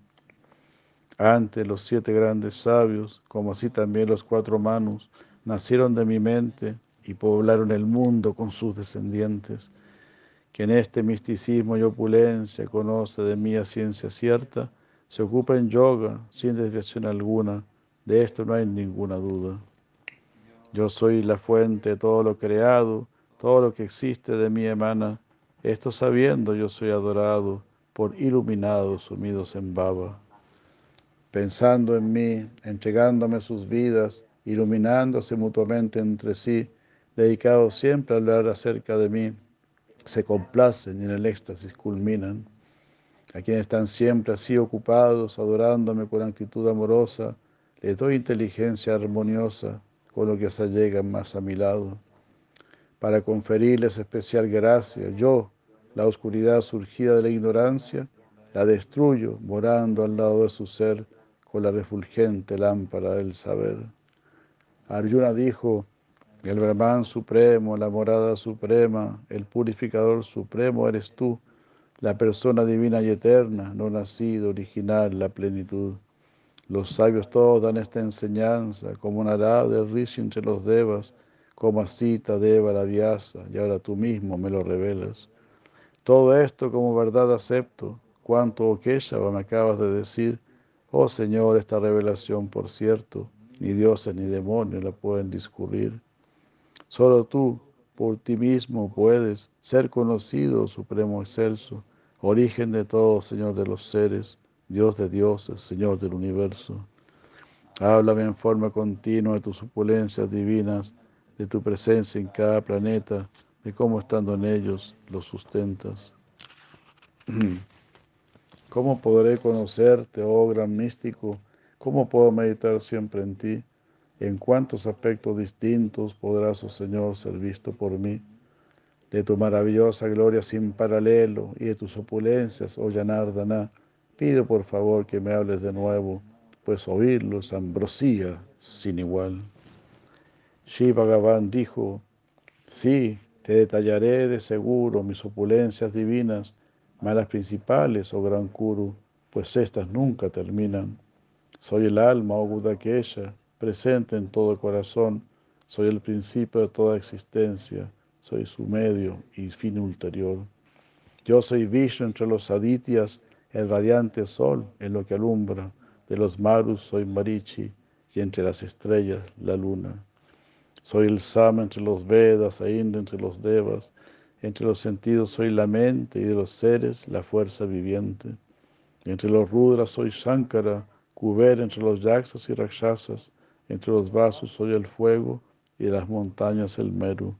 Antes los siete grandes sabios, como así también los cuatro manos, nacieron de mi mente y poblaron el mundo con sus descendientes. Que en este misticismo y opulencia conoce de mí a ciencia cierta, se ocupa en yoga sin desviación alguna, de esto no hay ninguna duda. Yo soy la fuente de todo lo creado, todo lo que existe de mí emana. Esto sabiendo yo soy adorado por iluminados sumidos en baba pensando en mí, entregándome sus vidas, iluminándose mutuamente entre sí, dedicados siempre a hablar acerca de mí, se complacen y en el éxtasis culminan. A quienes están siempre así ocupados, adorándome con actitud amorosa, les doy inteligencia armoniosa, con lo que se allegan más a mi lado. Para conferirles especial gracia, yo, la oscuridad surgida de la ignorancia, la destruyo morando al lado de su ser, con la refulgente lámpara del saber. Arjuna dijo, el Brahman supremo, la morada suprema, el purificador supremo eres tú, la persona divina y eterna, no nacido, original, la plenitud. Los sabios todos dan esta enseñanza, como una de rishi entre los devas, como Asita, Deva, la Vyasa, y ahora tú mismo me lo revelas. Todo esto como verdad acepto, cuanto, oh Keshava, me acabas de decir, Oh Señor, esta revelación, por cierto, ni dioses ni demonios la pueden discurrir. Solo tú, por ti mismo, puedes ser conocido, Supremo Excelso, origen de todo, Señor de los seres, Dios de dioses, Señor del universo. Háblame en forma continua de tus opulencias divinas, de tu presencia en cada planeta, de cómo estando en ellos los sustentas. ¿Cómo podré conocerte, oh gran místico? ¿Cómo puedo meditar siempre en ti? ¿En cuántos aspectos distintos podrás, oh Señor, ser visto por mí? De tu maravillosa gloria sin paralelo y de tus opulencias, oh Yanardana, pido por favor que me hables de nuevo, pues oírlo es ambrosía sin igual. Shiva Bhagavan dijo, sí, te detallaré de seguro mis opulencias divinas, malas principales, oh gran Kuru, pues estas nunca terminan. Soy el alma, oh Budakesha, presente en todo corazón, soy el principio de toda existencia, soy su medio y fin ulterior. Yo soy Vishnu entre los Adityas, el radiante sol en lo que alumbra, de los Marus soy Marichi, y entre las estrellas la luna. Soy el Sama entre los Vedas, Ainda entre los Devas, entre los sentidos soy la mente y de los seres la fuerza viviente. Entre los Rudras soy Shankara, Kuber entre los Yaksas y Rakshasas, entre los vasos soy el fuego y de las montañas el Meru.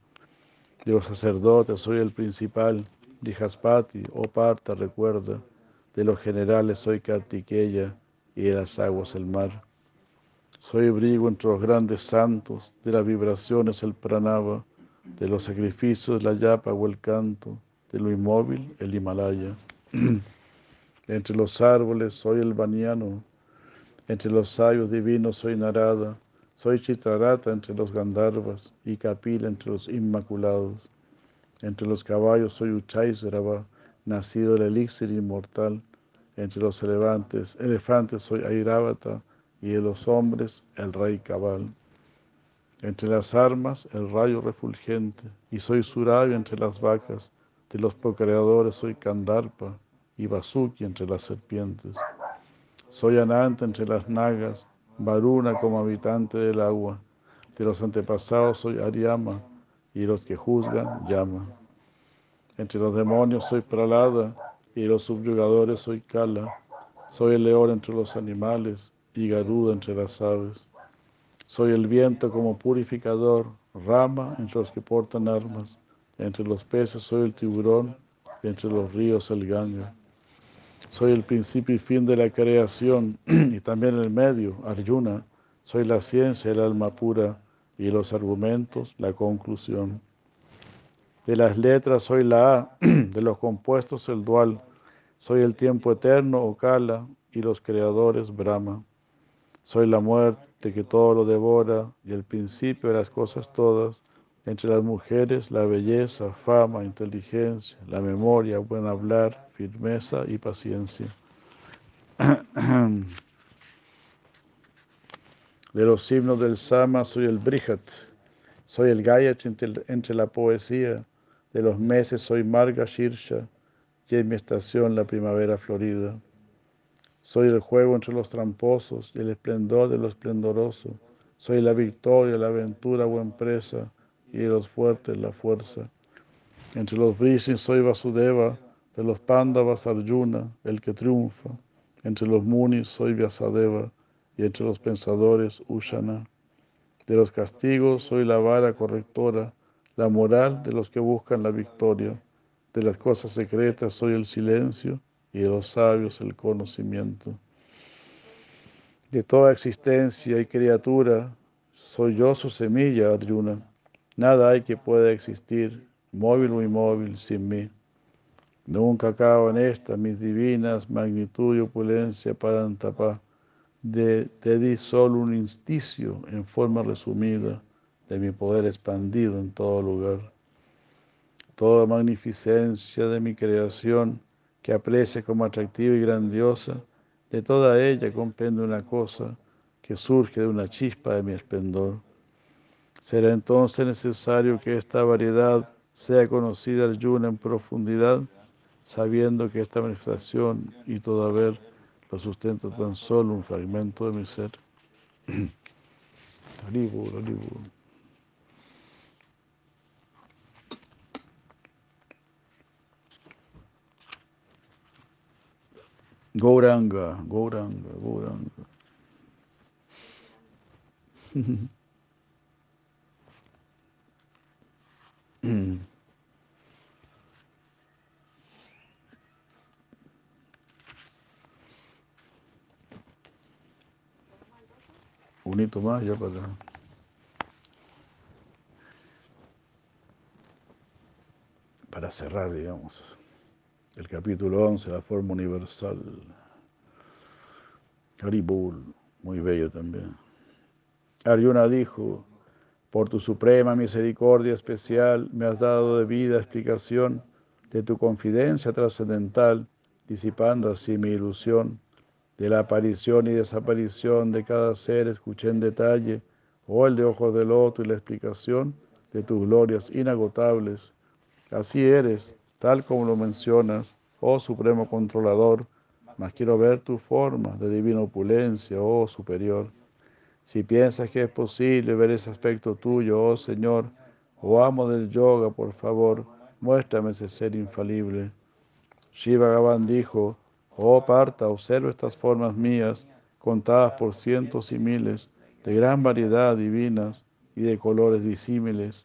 De los sacerdotes soy el principal, Dijaspati, oh Parta, recuerda, de los generales soy Kartikeya y de las aguas el mar. Soy brigo entre los grandes santos, de las vibraciones el pranava, de los sacrificios la yapa o el canto, de lo inmóvil el Himalaya. entre los árboles soy el baniano, entre los sabios divinos soy Narada, soy Chitrarata entre los Gandharvas y Kapila entre los Inmaculados. Entre los caballos soy Uchaisrava, nacido el elixir inmortal. Entre los elefantes, elefantes soy Airavata y de los hombres el rey cabal. Entre las armas el rayo refulgente, y soy Surabia entre las vacas, de los procreadores soy Kandarpa y Vasuki entre las serpientes. Soy Ananta entre las nagas, Varuna como habitante del agua. De los antepasados soy Ariama, y los que juzgan, llama. Entre los demonios soy Pralada, y los subyugadores soy Kala. Soy el león entre los animales, y Garuda entre las aves. Soy el viento como purificador, rama entre los que portan armas. Entre los peces soy el tiburón, y entre los ríos el ganga. Soy el principio y fin de la creación, y también el medio, Arjuna. Soy la ciencia, el alma pura, y los argumentos, la conclusión. De las letras soy la A, de los compuestos el dual. Soy el tiempo eterno, Okala, y los creadores, Brahma. Soy la muerte que todo lo devora y el principio de las cosas todas. Entre las mujeres, la belleza, fama, inteligencia, la memoria, buen hablar, firmeza y paciencia. De los himnos del Sama soy el Brihat, soy el Gayatri entre, la poesía. De los meses soy Marga Shirsha y en mi estación la primavera florida. Soy el juego entre los tramposos y el esplendor de lo esplendoroso. Soy la victoria, la aventura o empresa y de los fuertes la fuerza. Entre los Vrishnis soy Vasudeva, de los Pandavas Arjuna, el que triunfa. Entre los Munis soy Vyasadeva y entre los pensadores Ushana. De los castigos soy la vara correctora, la moral de los que buscan la victoria. De las cosas secretas soy el silencio y de los sabios el conocimiento. De toda existencia y criatura, soy yo su semilla, Arjuna. Nada hay que pueda existir, móvil o inmóvil, sin mí. Nunca acaban estas mis divinas magnitud y opulencia para antapar. De, te di solo un insticio en forma resumida de mi poder expandido en todo lugar. Toda magnificencia de mi creación que aprecia como atractiva y grandiosa, de toda ella comprende una cosa que surge de una chispa de mi esplendor. Será entonces necesario que esta variedad sea conocida al Yuna en profundidad, sabiendo que esta manifestación y todo haber lo sustenta tan solo un fragmento de mi ser. Gauranga, Gauranga, Gauranga. Un hito más ya para cerrar, digamos el capítulo 11, la forma universal. Haribul, muy bello también. Arjuna dijo, Por tu suprema misericordia especial me has dado de vida explicación de tu confidencia trascendental, disipando así mi ilusión. De la aparición y desaparición de cada ser escuché en detalle, oh el de ojos de loto y la explicación de tus glorias inagotables. Así eres, tal como lo mencionas, oh Supremo Controlador, mas quiero ver tu forma de divina opulencia, oh Superior. Si piensas que es posible ver ese aspecto tuyo, oh Señor, oh amo del yoga, por favor, muéstrame ese ser infalible. Shiva Gavan dijo, oh Parta, observa estas formas mías, contadas por cientos y miles, de gran variedad divinas y de colores disímiles.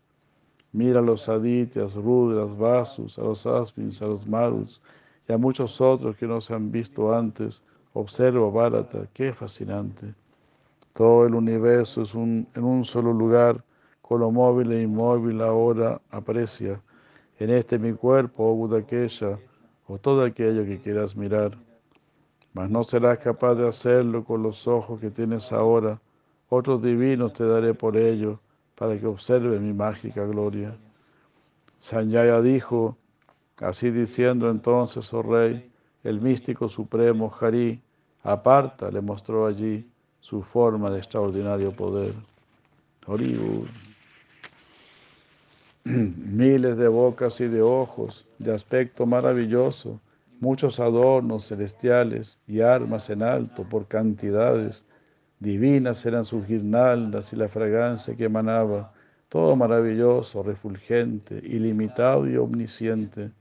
Mira a los adityas, rudras, vasus, a los asvins, a los marus y a muchos otros que no se han visto antes. Observa, Bharata, qué fascinante. Todo el universo es un, en un solo lugar, con lo móvil e inmóvil ahora aprecia. En este mi cuerpo, oh Budakesha, o todo aquello que quieras mirar. Mas no serás capaz de hacerlo con los ojos que tienes ahora. Otros divinos te daré por ello para que observe mi mágica gloria. Sanjaya dijo, así diciendo entonces, oh rey, el místico supremo Hari, aparta, le mostró allí su forma de extraordinario poder. Miles de bocas y de ojos, de aspecto maravilloso, muchos adornos celestiales y armas en alto por cantidades Divinas eran sus guirnaldas y la fragancia que emanaba, todo maravilloso, refulgente, ilimitado y omnisciente.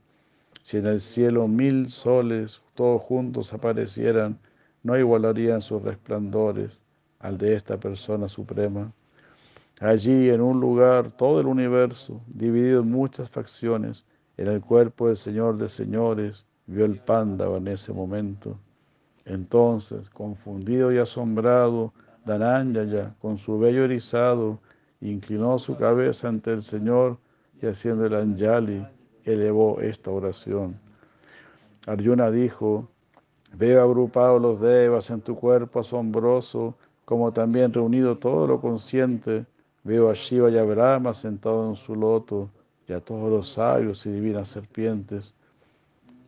Si en el cielo mil soles todos juntos aparecieran, no igualarían sus resplandores al de esta persona suprema. Allí, en un lugar, todo el universo, dividido en muchas facciones, en el cuerpo del Señor de Señores, vio el Pándava en ese momento. Entonces, confundido y asombrado, Dananyaya, con su vello erizado, inclinó su cabeza ante el Señor y haciendo el Anjali, elevó esta oración. Arjuna dijo, veo agrupados los devas en tu cuerpo asombroso, como también reunido todo lo consciente, veo a Shiva y a Brahma sentado en su loto, y a todos los sabios y divinas serpientes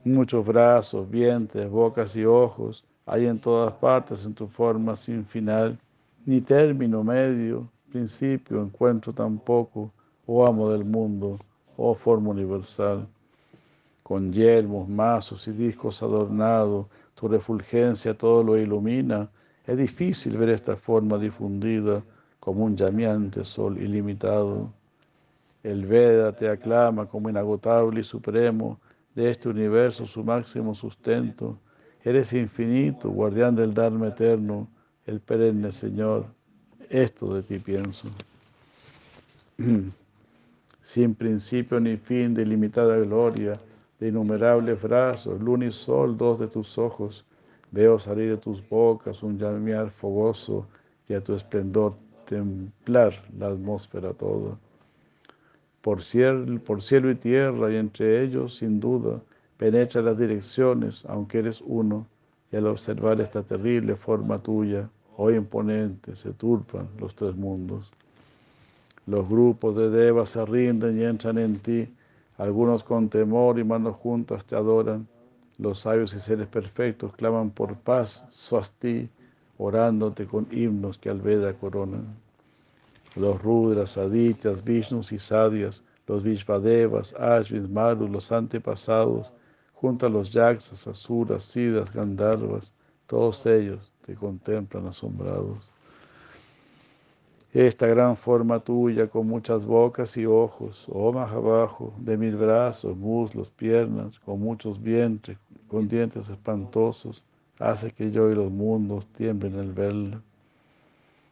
muchos brazos, vientres, bocas y ojos, hay en todas partes en tu forma sin final, ni término medio, principio, encuentro tampoco, oh amo del mundo, oh forma universal. Con yelmos, mazos y discos adornados, tu refulgencia todo lo ilumina. Es difícil ver esta forma difundida como un llameante sol ilimitado. El Veda te aclama como inagotable y supremo, de este universo su máximo sustento. Eres infinito, guardián del Dharma eterno, el perenne Señor. Esto de ti pienso. Sin principio ni fin de ilimitada gloria, de innumerables brazos, luna y sol, dos de tus ojos, veo salir de tus bocas un llamear fogoso y a tu esplendor templar la atmósfera toda por cielo, por cielo y tierra, y entre ellos, sin duda, penetra las direcciones, aunque eres uno, y al observar esta terrible forma tuya, oh imponente, se turpan los tres mundos. Los grupos de devas se rinden y entran en ti, algunos con temor y manos juntas te adoran, los sabios y seres perfectos claman por paz, swasti, orándote con himnos que al Veda coronan. Los Rudras, Adityas, Vishnus y Sadias, los Vishvadevas, Ashvins, Marus, los antepasados, junto los Yaksas, Asuras, Siddhas, Gandharvas, todos ellos te contemplan asombrados. Esta gran forma tuya con muchas bocas y ojos, oh abajo, de mil brazos, muslos, piernas, con muchos vientres, con dientes espantosos, hace que yo y los mundos tiemblen al verla.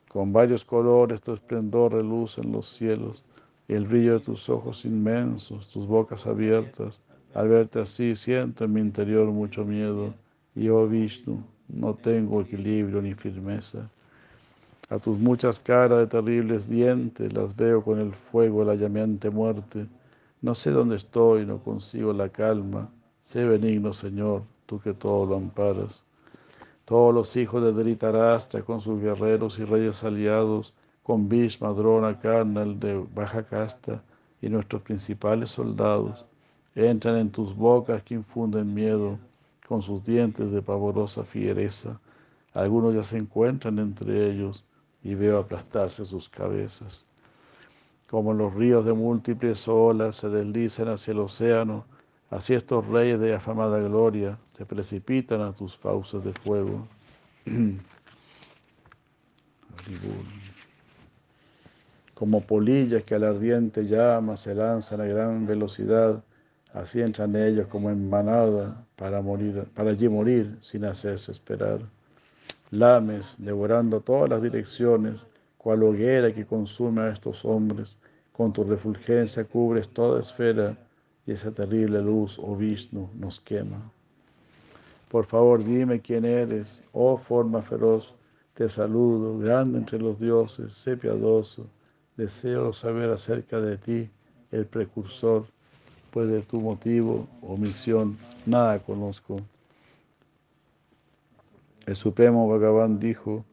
Con varios colores tu esplendor reluce en los cielos y el brillo de tus ojos inmensos, tus bocas abiertas. Al verte así siento en mi interior mucho miedo y, oh Vishnu, no tengo equilibrio ni firmeza. A tus muchas caras de terribles dientes las veo con el fuego de la llameante muerte. No sé dónde estoy, no consigo la calma. Sé benigno, Señor, tú que todo lo amparas. Todos los hijos de Dhritarashtra con sus guerreros y reyes aliados, con Bhishma, Drona, Karnal de baja casta y nuestros principales soldados, entran en tus bocas que infunden miedo con sus dientes de pavorosa fiereza. Algunos ya se encuentran entre ellos y veo aplastarse sus cabezas. Como los ríos de múltiples olas se deslizan hacia el océano, así estos reyes de afamada gloria se precipitan a tus fauces de fuego. Como polillas que al ardiente llama se lanzan a gran velocidad, así entran ellos como en manada para, morir, para allí morir sin hacerse esperar. Lames, devorando todas las direcciones, cual hoguera que consume a estos hombres, con tu refulgencia cubres toda esfera y esa terrible luz, oh Vishnu, nos quema. Por favor, dime quién eres, oh forma feroz, te saludo, grande entre los dioses, sé piadoso, deseo saber acerca de ti, el precursor, de tu motivo o misión nada conozco. El Supremo Bhagavan dijo,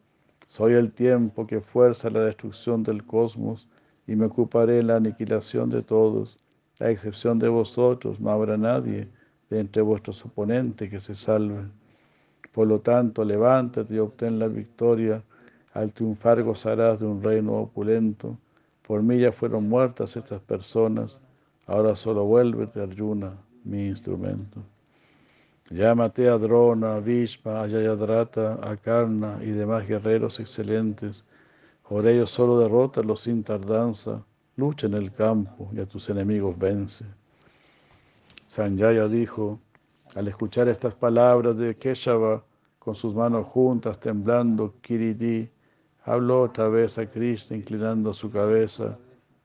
soy el tiempo que fuerza la destrucción del cosmos y me ocuparé en la aniquilación de todos. A excepción de vosotros, no habrá nadie de entre vuestros oponentes que se salve. Por lo tanto, levántate y obtén la victoria. Al triunfar gozarás de un reino opulento. Por mí ya fueron muertas estas personas. Ahora solo vuélvete, Arjuna, mi instrumento. Llámate a Drona, Vishma, a Yayadrata, a Karna y demás guerreros excelentes. Por ellos solo derrótalos sin tardanza. Lucha en el campo y a tus enemigos vence. Sanjaya dijo, al escuchar estas palabras de Keshava, con sus manos juntas, temblando, Kiriti, habló otra vez a Krishna, inclinando su cabeza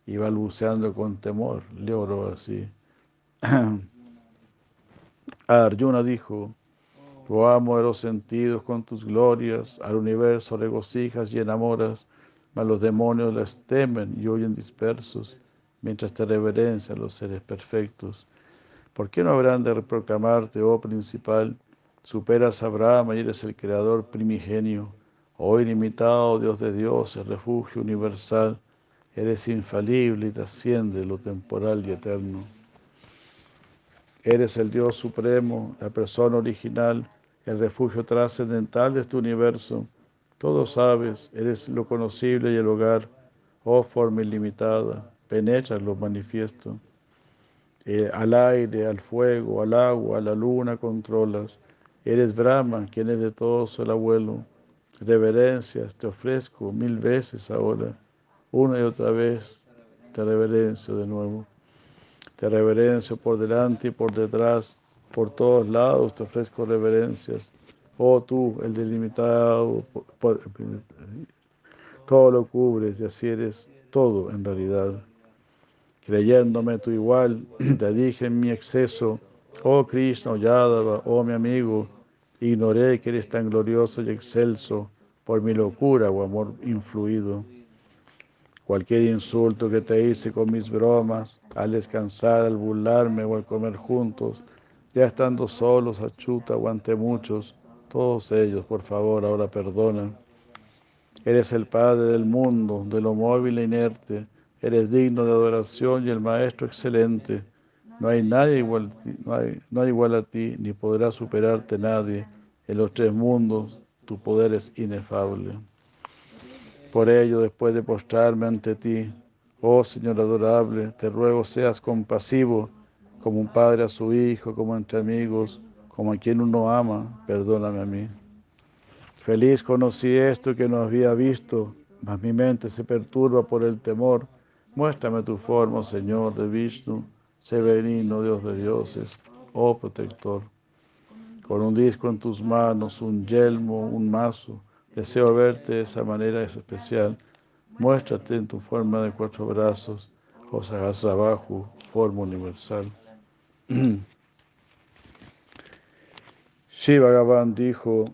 y balbuceando con temor. Le oró así. Arjuna dijo, tu amo de los sentidos con tus glorias, al universo regocijas y enamoras, mas los demonios las temen y huyen dispersos, mientras te reverencian los seres perfectos. ¿Por qué no habrán de proclamarte, oh principal? Superas a Brahma y eres el creador primigenio. Oh ilimitado Dios de dioses, refugio universal, eres infalible y trasciende lo temporal y eterno. Eres el Dios supremo, la persona original, el refugio trascendental de este universo. Todo sabes, eres lo conocible y el hogar, oh forma ilimitada, penetras lo manifiesto. Eh, al aire, al fuego, al agua, a la luna controlas. Eres Brahma, quien es de todos el abuelo. Reverencias te ofrezco mil veces ahora, una y otra vez te reverencio de nuevo. Te reverencio por delante y por detrás, por todos lados te ofrezco reverencias. Oh tú, el delimitado, todo lo cubres y así eres todo en realidad. Creyéndome tu igual, te dije en mi exceso, oh Krishna, oh Yadava, oh mi amigo, ignoré que eres tan glorioso y excelso por mi locura o amor influido. Cualquier insulto que te hice con mis bromas, al descansar, al burlarme o al comer juntos, ya estando solos, achuta o ante muchos, todos ellos, por favor, ahora perdona. Eres el Padre del mundo, de lo móvil e inerte, eres digno de adoración y el Maestro excelente. No hay nadie igual, no hay, no hay igual a ti, ni podrá superarte nadie. En los tres mundos, tu poder es inefable. Por ello, después de postrarme ante ti, oh Señor adorable, te ruego seas compasivo, como un padre a su hijo, como entre amigos, como a quien uno ama, perdóname a mí. Feliz conocí esto que no había visto, mas mi mente se perturba por el temor. Muéstrame tu forma, Señor de Vishnu, sé benigno, Dios de dioses, oh protector. Con un disco en tus manos, un yelmo, un mazo, Deseo verte de esa manera especial. Muéstrate en tu forma de cuatro brazos, o abajo, forma universal. Shiva Bhagavan dijo,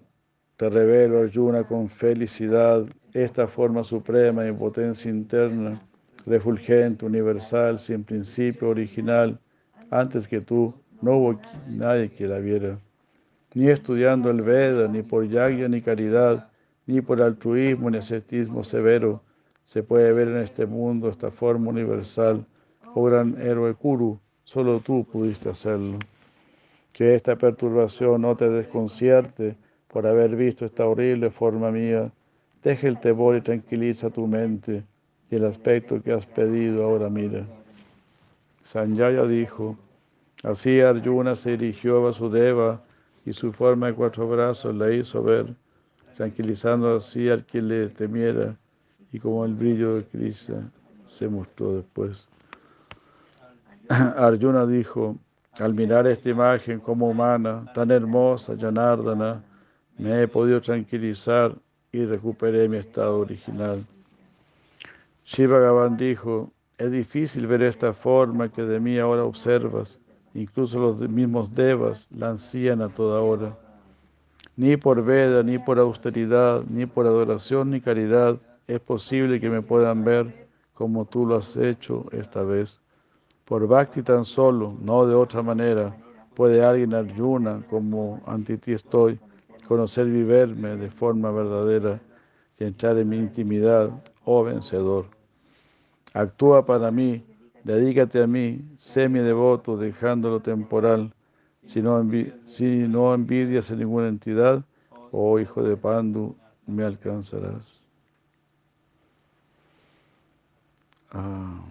te revelo Arjuna con felicidad esta forma suprema y potencia interna, refulgente, universal, sin principio original, antes que tú no hubo nadie que la viera, ni estudiando el Veda, ni por yagya ni caridad, ni por altruismo ni ascetismo severo, se puede ver en este mundo esta forma universal. Oh gran héroe Kuru, solo tú pudiste hacerlo. Que esta perturbación no te desconcierte por haber visto esta horrible forma mía. Deja el temor y tranquiliza tu mente y el aspecto que has pedido ahora mira. Sanjaya dijo, así Arjuna se dirigió a Vasudeva y su forma de cuatro brazos la hizo ver, tranquilizando así al que le temiera y como el brillo de Krishna se mostró después. Arjuna dijo, al mirar esta imagen como humana, tan hermosa, Janardana, me he podido tranquilizar y recuperé mi estado original. Shiva Gavan dijo, es difícil ver esta forma que de mí ahora observas. Incluso los mismos devas la ansían a toda hora. Ni por veda, ni por austeridad, ni por adoración, ni caridad es posible que me puedan ver como tú lo has hecho esta vez. Por bhakti tan solo, no de otra manera, puede alguien Arjuna, como ante ti estoy, conocer y de forma verdadera y entrar en mi intimidad, oh vencedor. Actúa para mí, dedícate a mí, sé mi devoto, dejando lo temporal. Si no, si envidias a ninguna entidad, oh hijo de Pandu, me alcanzarás. Ah.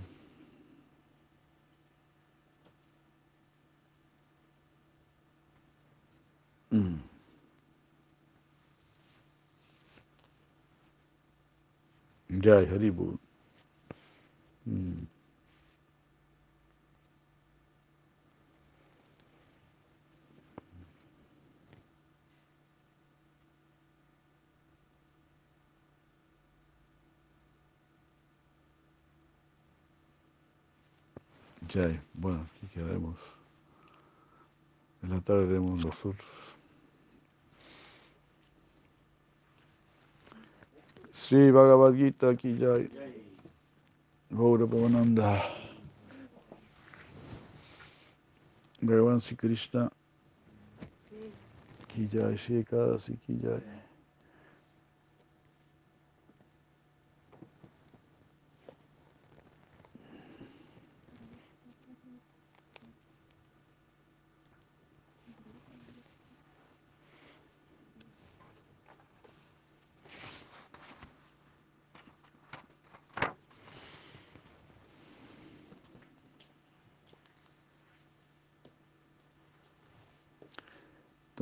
Mm. Mm. Jai, bueno, aquí quedaremos. En la tarde veremos nosotros. Sri Bhagavad Gita aquí Jai. Gaura Pavananda. Bhagavan Sri Krishna. Ki Jai, Shri Ekadasi Ki Jai.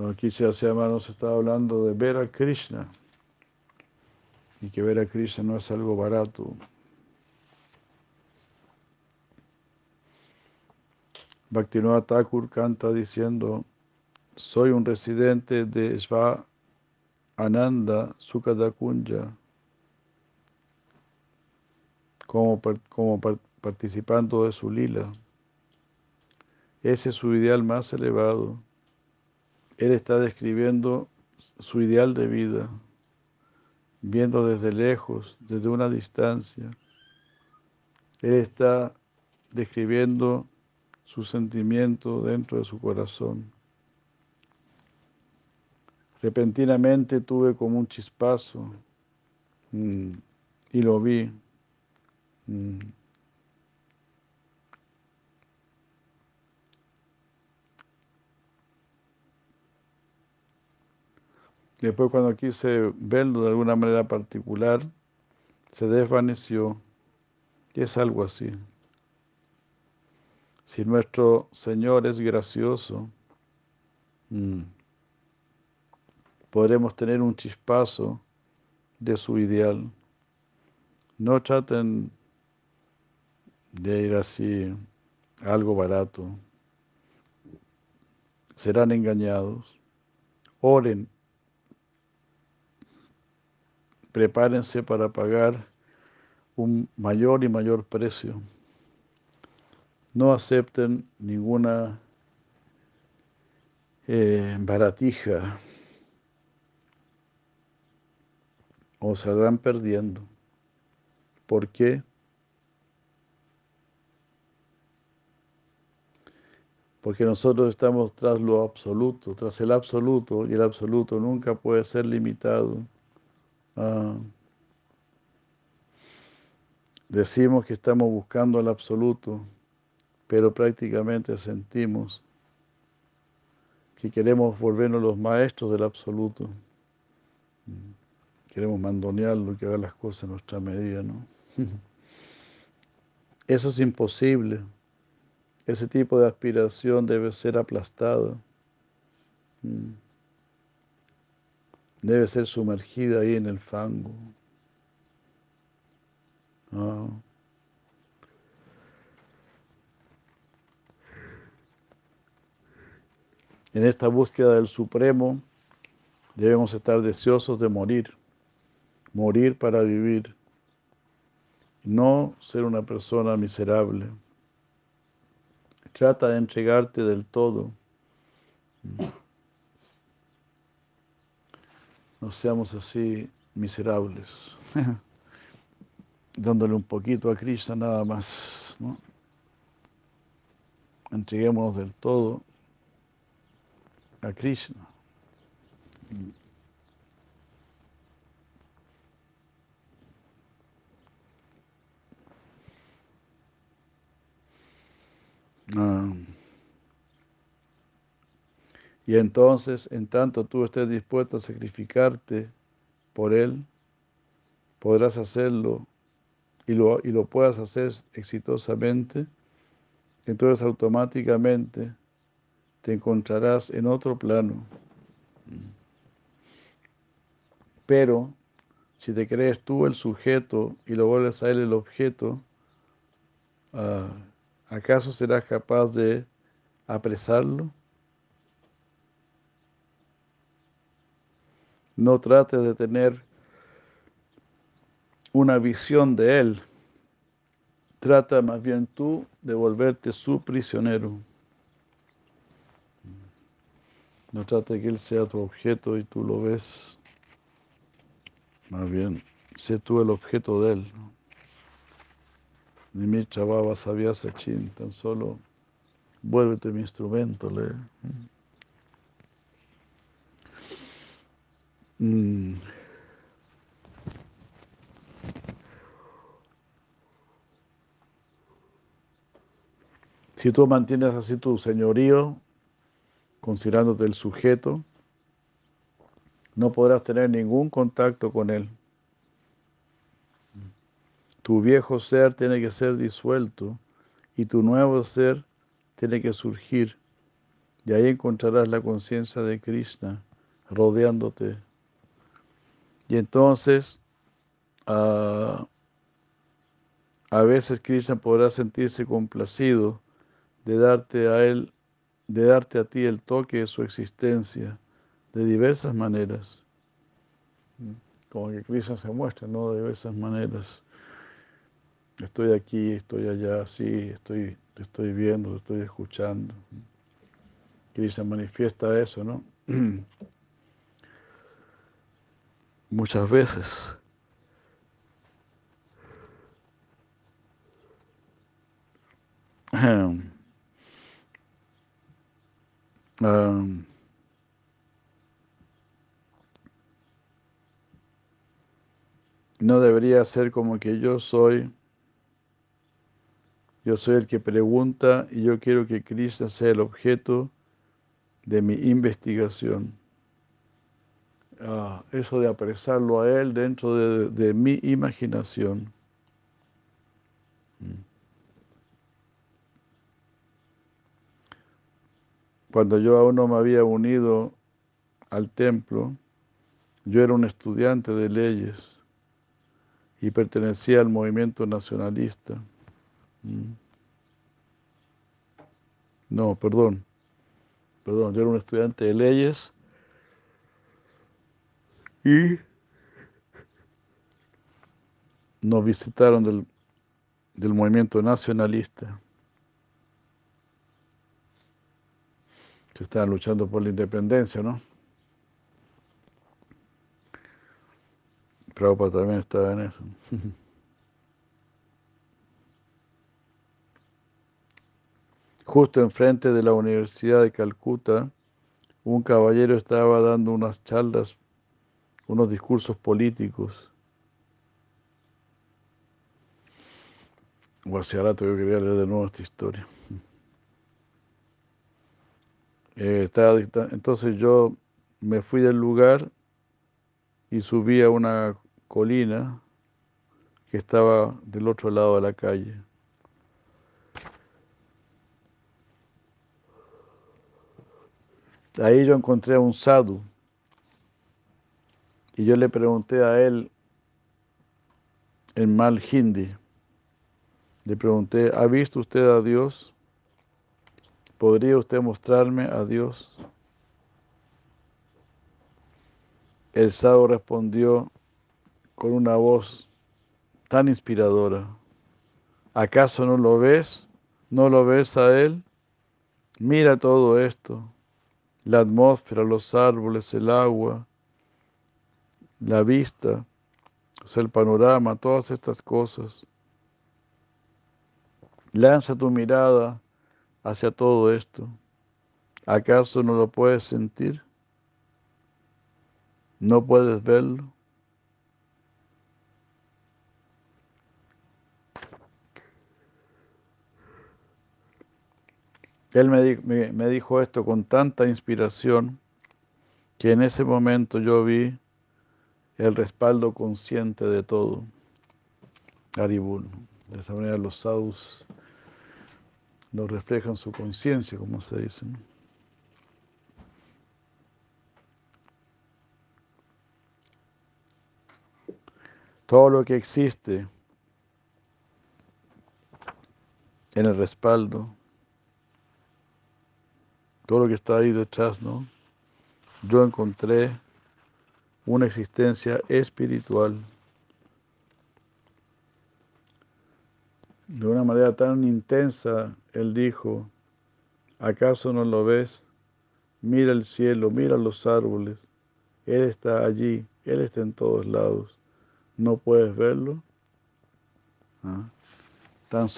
Aquí se hace nos está hablando de ver a Krishna y que ver a Krishna no es algo barato. Bhaktivinoda Thakur canta diciendo, soy un residente de Sva Ananda Sukadakunja, como, como participando de su lila. Ese es su ideal más elevado. Él está describiendo su ideal de vida, viendo desde lejos, desde una distancia. Él está describiendo su sentimiento dentro de su corazón. Repentinamente tuve como un chispazo mm, y lo vi. Mm. Después cuando quise verlo de alguna manera particular, se desvaneció. Y es algo así. Si nuestro Señor es gracioso, mm, podremos tener un chispazo de su ideal. No traten de ir así algo barato. Serán engañados. Oren prepárense para pagar un mayor y mayor precio. No acepten ninguna eh, baratija o van perdiendo. ¿Por qué? Porque nosotros estamos tras lo absoluto, tras el absoluto, y el absoluto nunca puede ser limitado. Ah. Decimos que estamos buscando el absoluto, pero prácticamente sentimos que queremos volvernos los maestros del absoluto. Queremos mandonearlo, que haga las cosas en nuestra medida, ¿no? Eso es imposible. Ese tipo de aspiración debe ser aplastada. Debe ser sumergida ahí en el fango. Ah. En esta búsqueda del Supremo debemos estar deseosos de morir, morir para vivir, no ser una persona miserable. Trata de entregarte del todo. No seamos así miserables. dándole un poquito a Krishna nada más, ¿no? Entreguémonos del todo a Krishna. Ah. Y entonces, en tanto tú estés dispuesto a sacrificarte por Él, podrás hacerlo y lo, y lo puedas hacer exitosamente, entonces automáticamente te encontrarás en otro plano. Pero si te crees tú el sujeto y lo vuelves a él el objeto, ah, ¿acaso serás capaz de apresarlo? No trates de tener una visión de Él. Trata más bien tú de volverte su prisionero. No trata de que Él sea tu objeto y tú lo ves. Más bien, sé tú el objeto de Él. Ni mi chavaba sabía sachin, tan solo vuélvete mi instrumento, le. Mm. Si tú mantienes así tu señorío, considerándote el sujeto, no podrás tener ningún contacto con él. Tu viejo ser tiene que ser disuelto y tu nuevo ser tiene que surgir. Y ahí encontrarás la conciencia de Krishna rodeándote. Y entonces, ah, a veces Krishna podrá sentirse complacido de darte a Él, de darte a ti el toque de su existencia de diversas maneras. Como que Krishna se muestra, ¿no? De diversas maneras. Estoy aquí, estoy allá, sí, estoy, estoy viendo, estoy escuchando. Krishna manifiesta eso, ¿no? Muchas veces. no debería ser como que yo soy, yo soy el que pregunta y yo quiero que Krishna sea el objeto de mi investigación. Eso de apresarlo a Él dentro de, mi imaginación. Mm. Cuando yo aún no me había unido al templo, yo era un estudiante de leyes y pertenecía al movimiento nacionalista. Mm. No, perdón, perdón, yo era un estudiante de leyes y nos visitaron del, del movimiento nacionalista. que estaban luchando por la independencia, ¿no? Prabhupada también estaba en eso. Justo enfrente de la Universidad de Calcuta, un caballero estaba dando unas charlas, unos discursos políticos. O hacia rato yo quería leer de nuevo esta historia. Eh, entonces yo me fui del lugar y subí a una colina que estaba del otro lado de la calle. Ahí yo encontré a un sadhu y yo le pregunté a él en mal hindi, le pregunté, ¿ha visto usted a Dios? ¿Podría usted mostrarme a Dios? El sadhu respondió con una voz tan inspiradora. ¿Acaso no lo ves? ¿No lo ves a Él? Mira todo esto, la atmósfera, los árboles, el agua, la vista, el panorama, todas estas cosas. Lanza tu mirada hacia todo esto. ¿Acaso no lo puedes sentir? ¿No puedes verlo? Él me, dijo esto con tanta inspiración que en ese momento yo vi el respaldo consciente de todo. Aribul. De esa manera los sadhus nos reflejan su conciencia, como se dice. Todo lo que existe en el respaldo todo lo que está ahí detrás, ¿no? Yo encontré una existencia espiritual. De una manera tan intensa, él dijo, ¿acaso no lo ves? Mira el cielo, mira los árboles. Él está allí, Él está en todos lados. ¿No puedes verlo? ¿Ah? Tan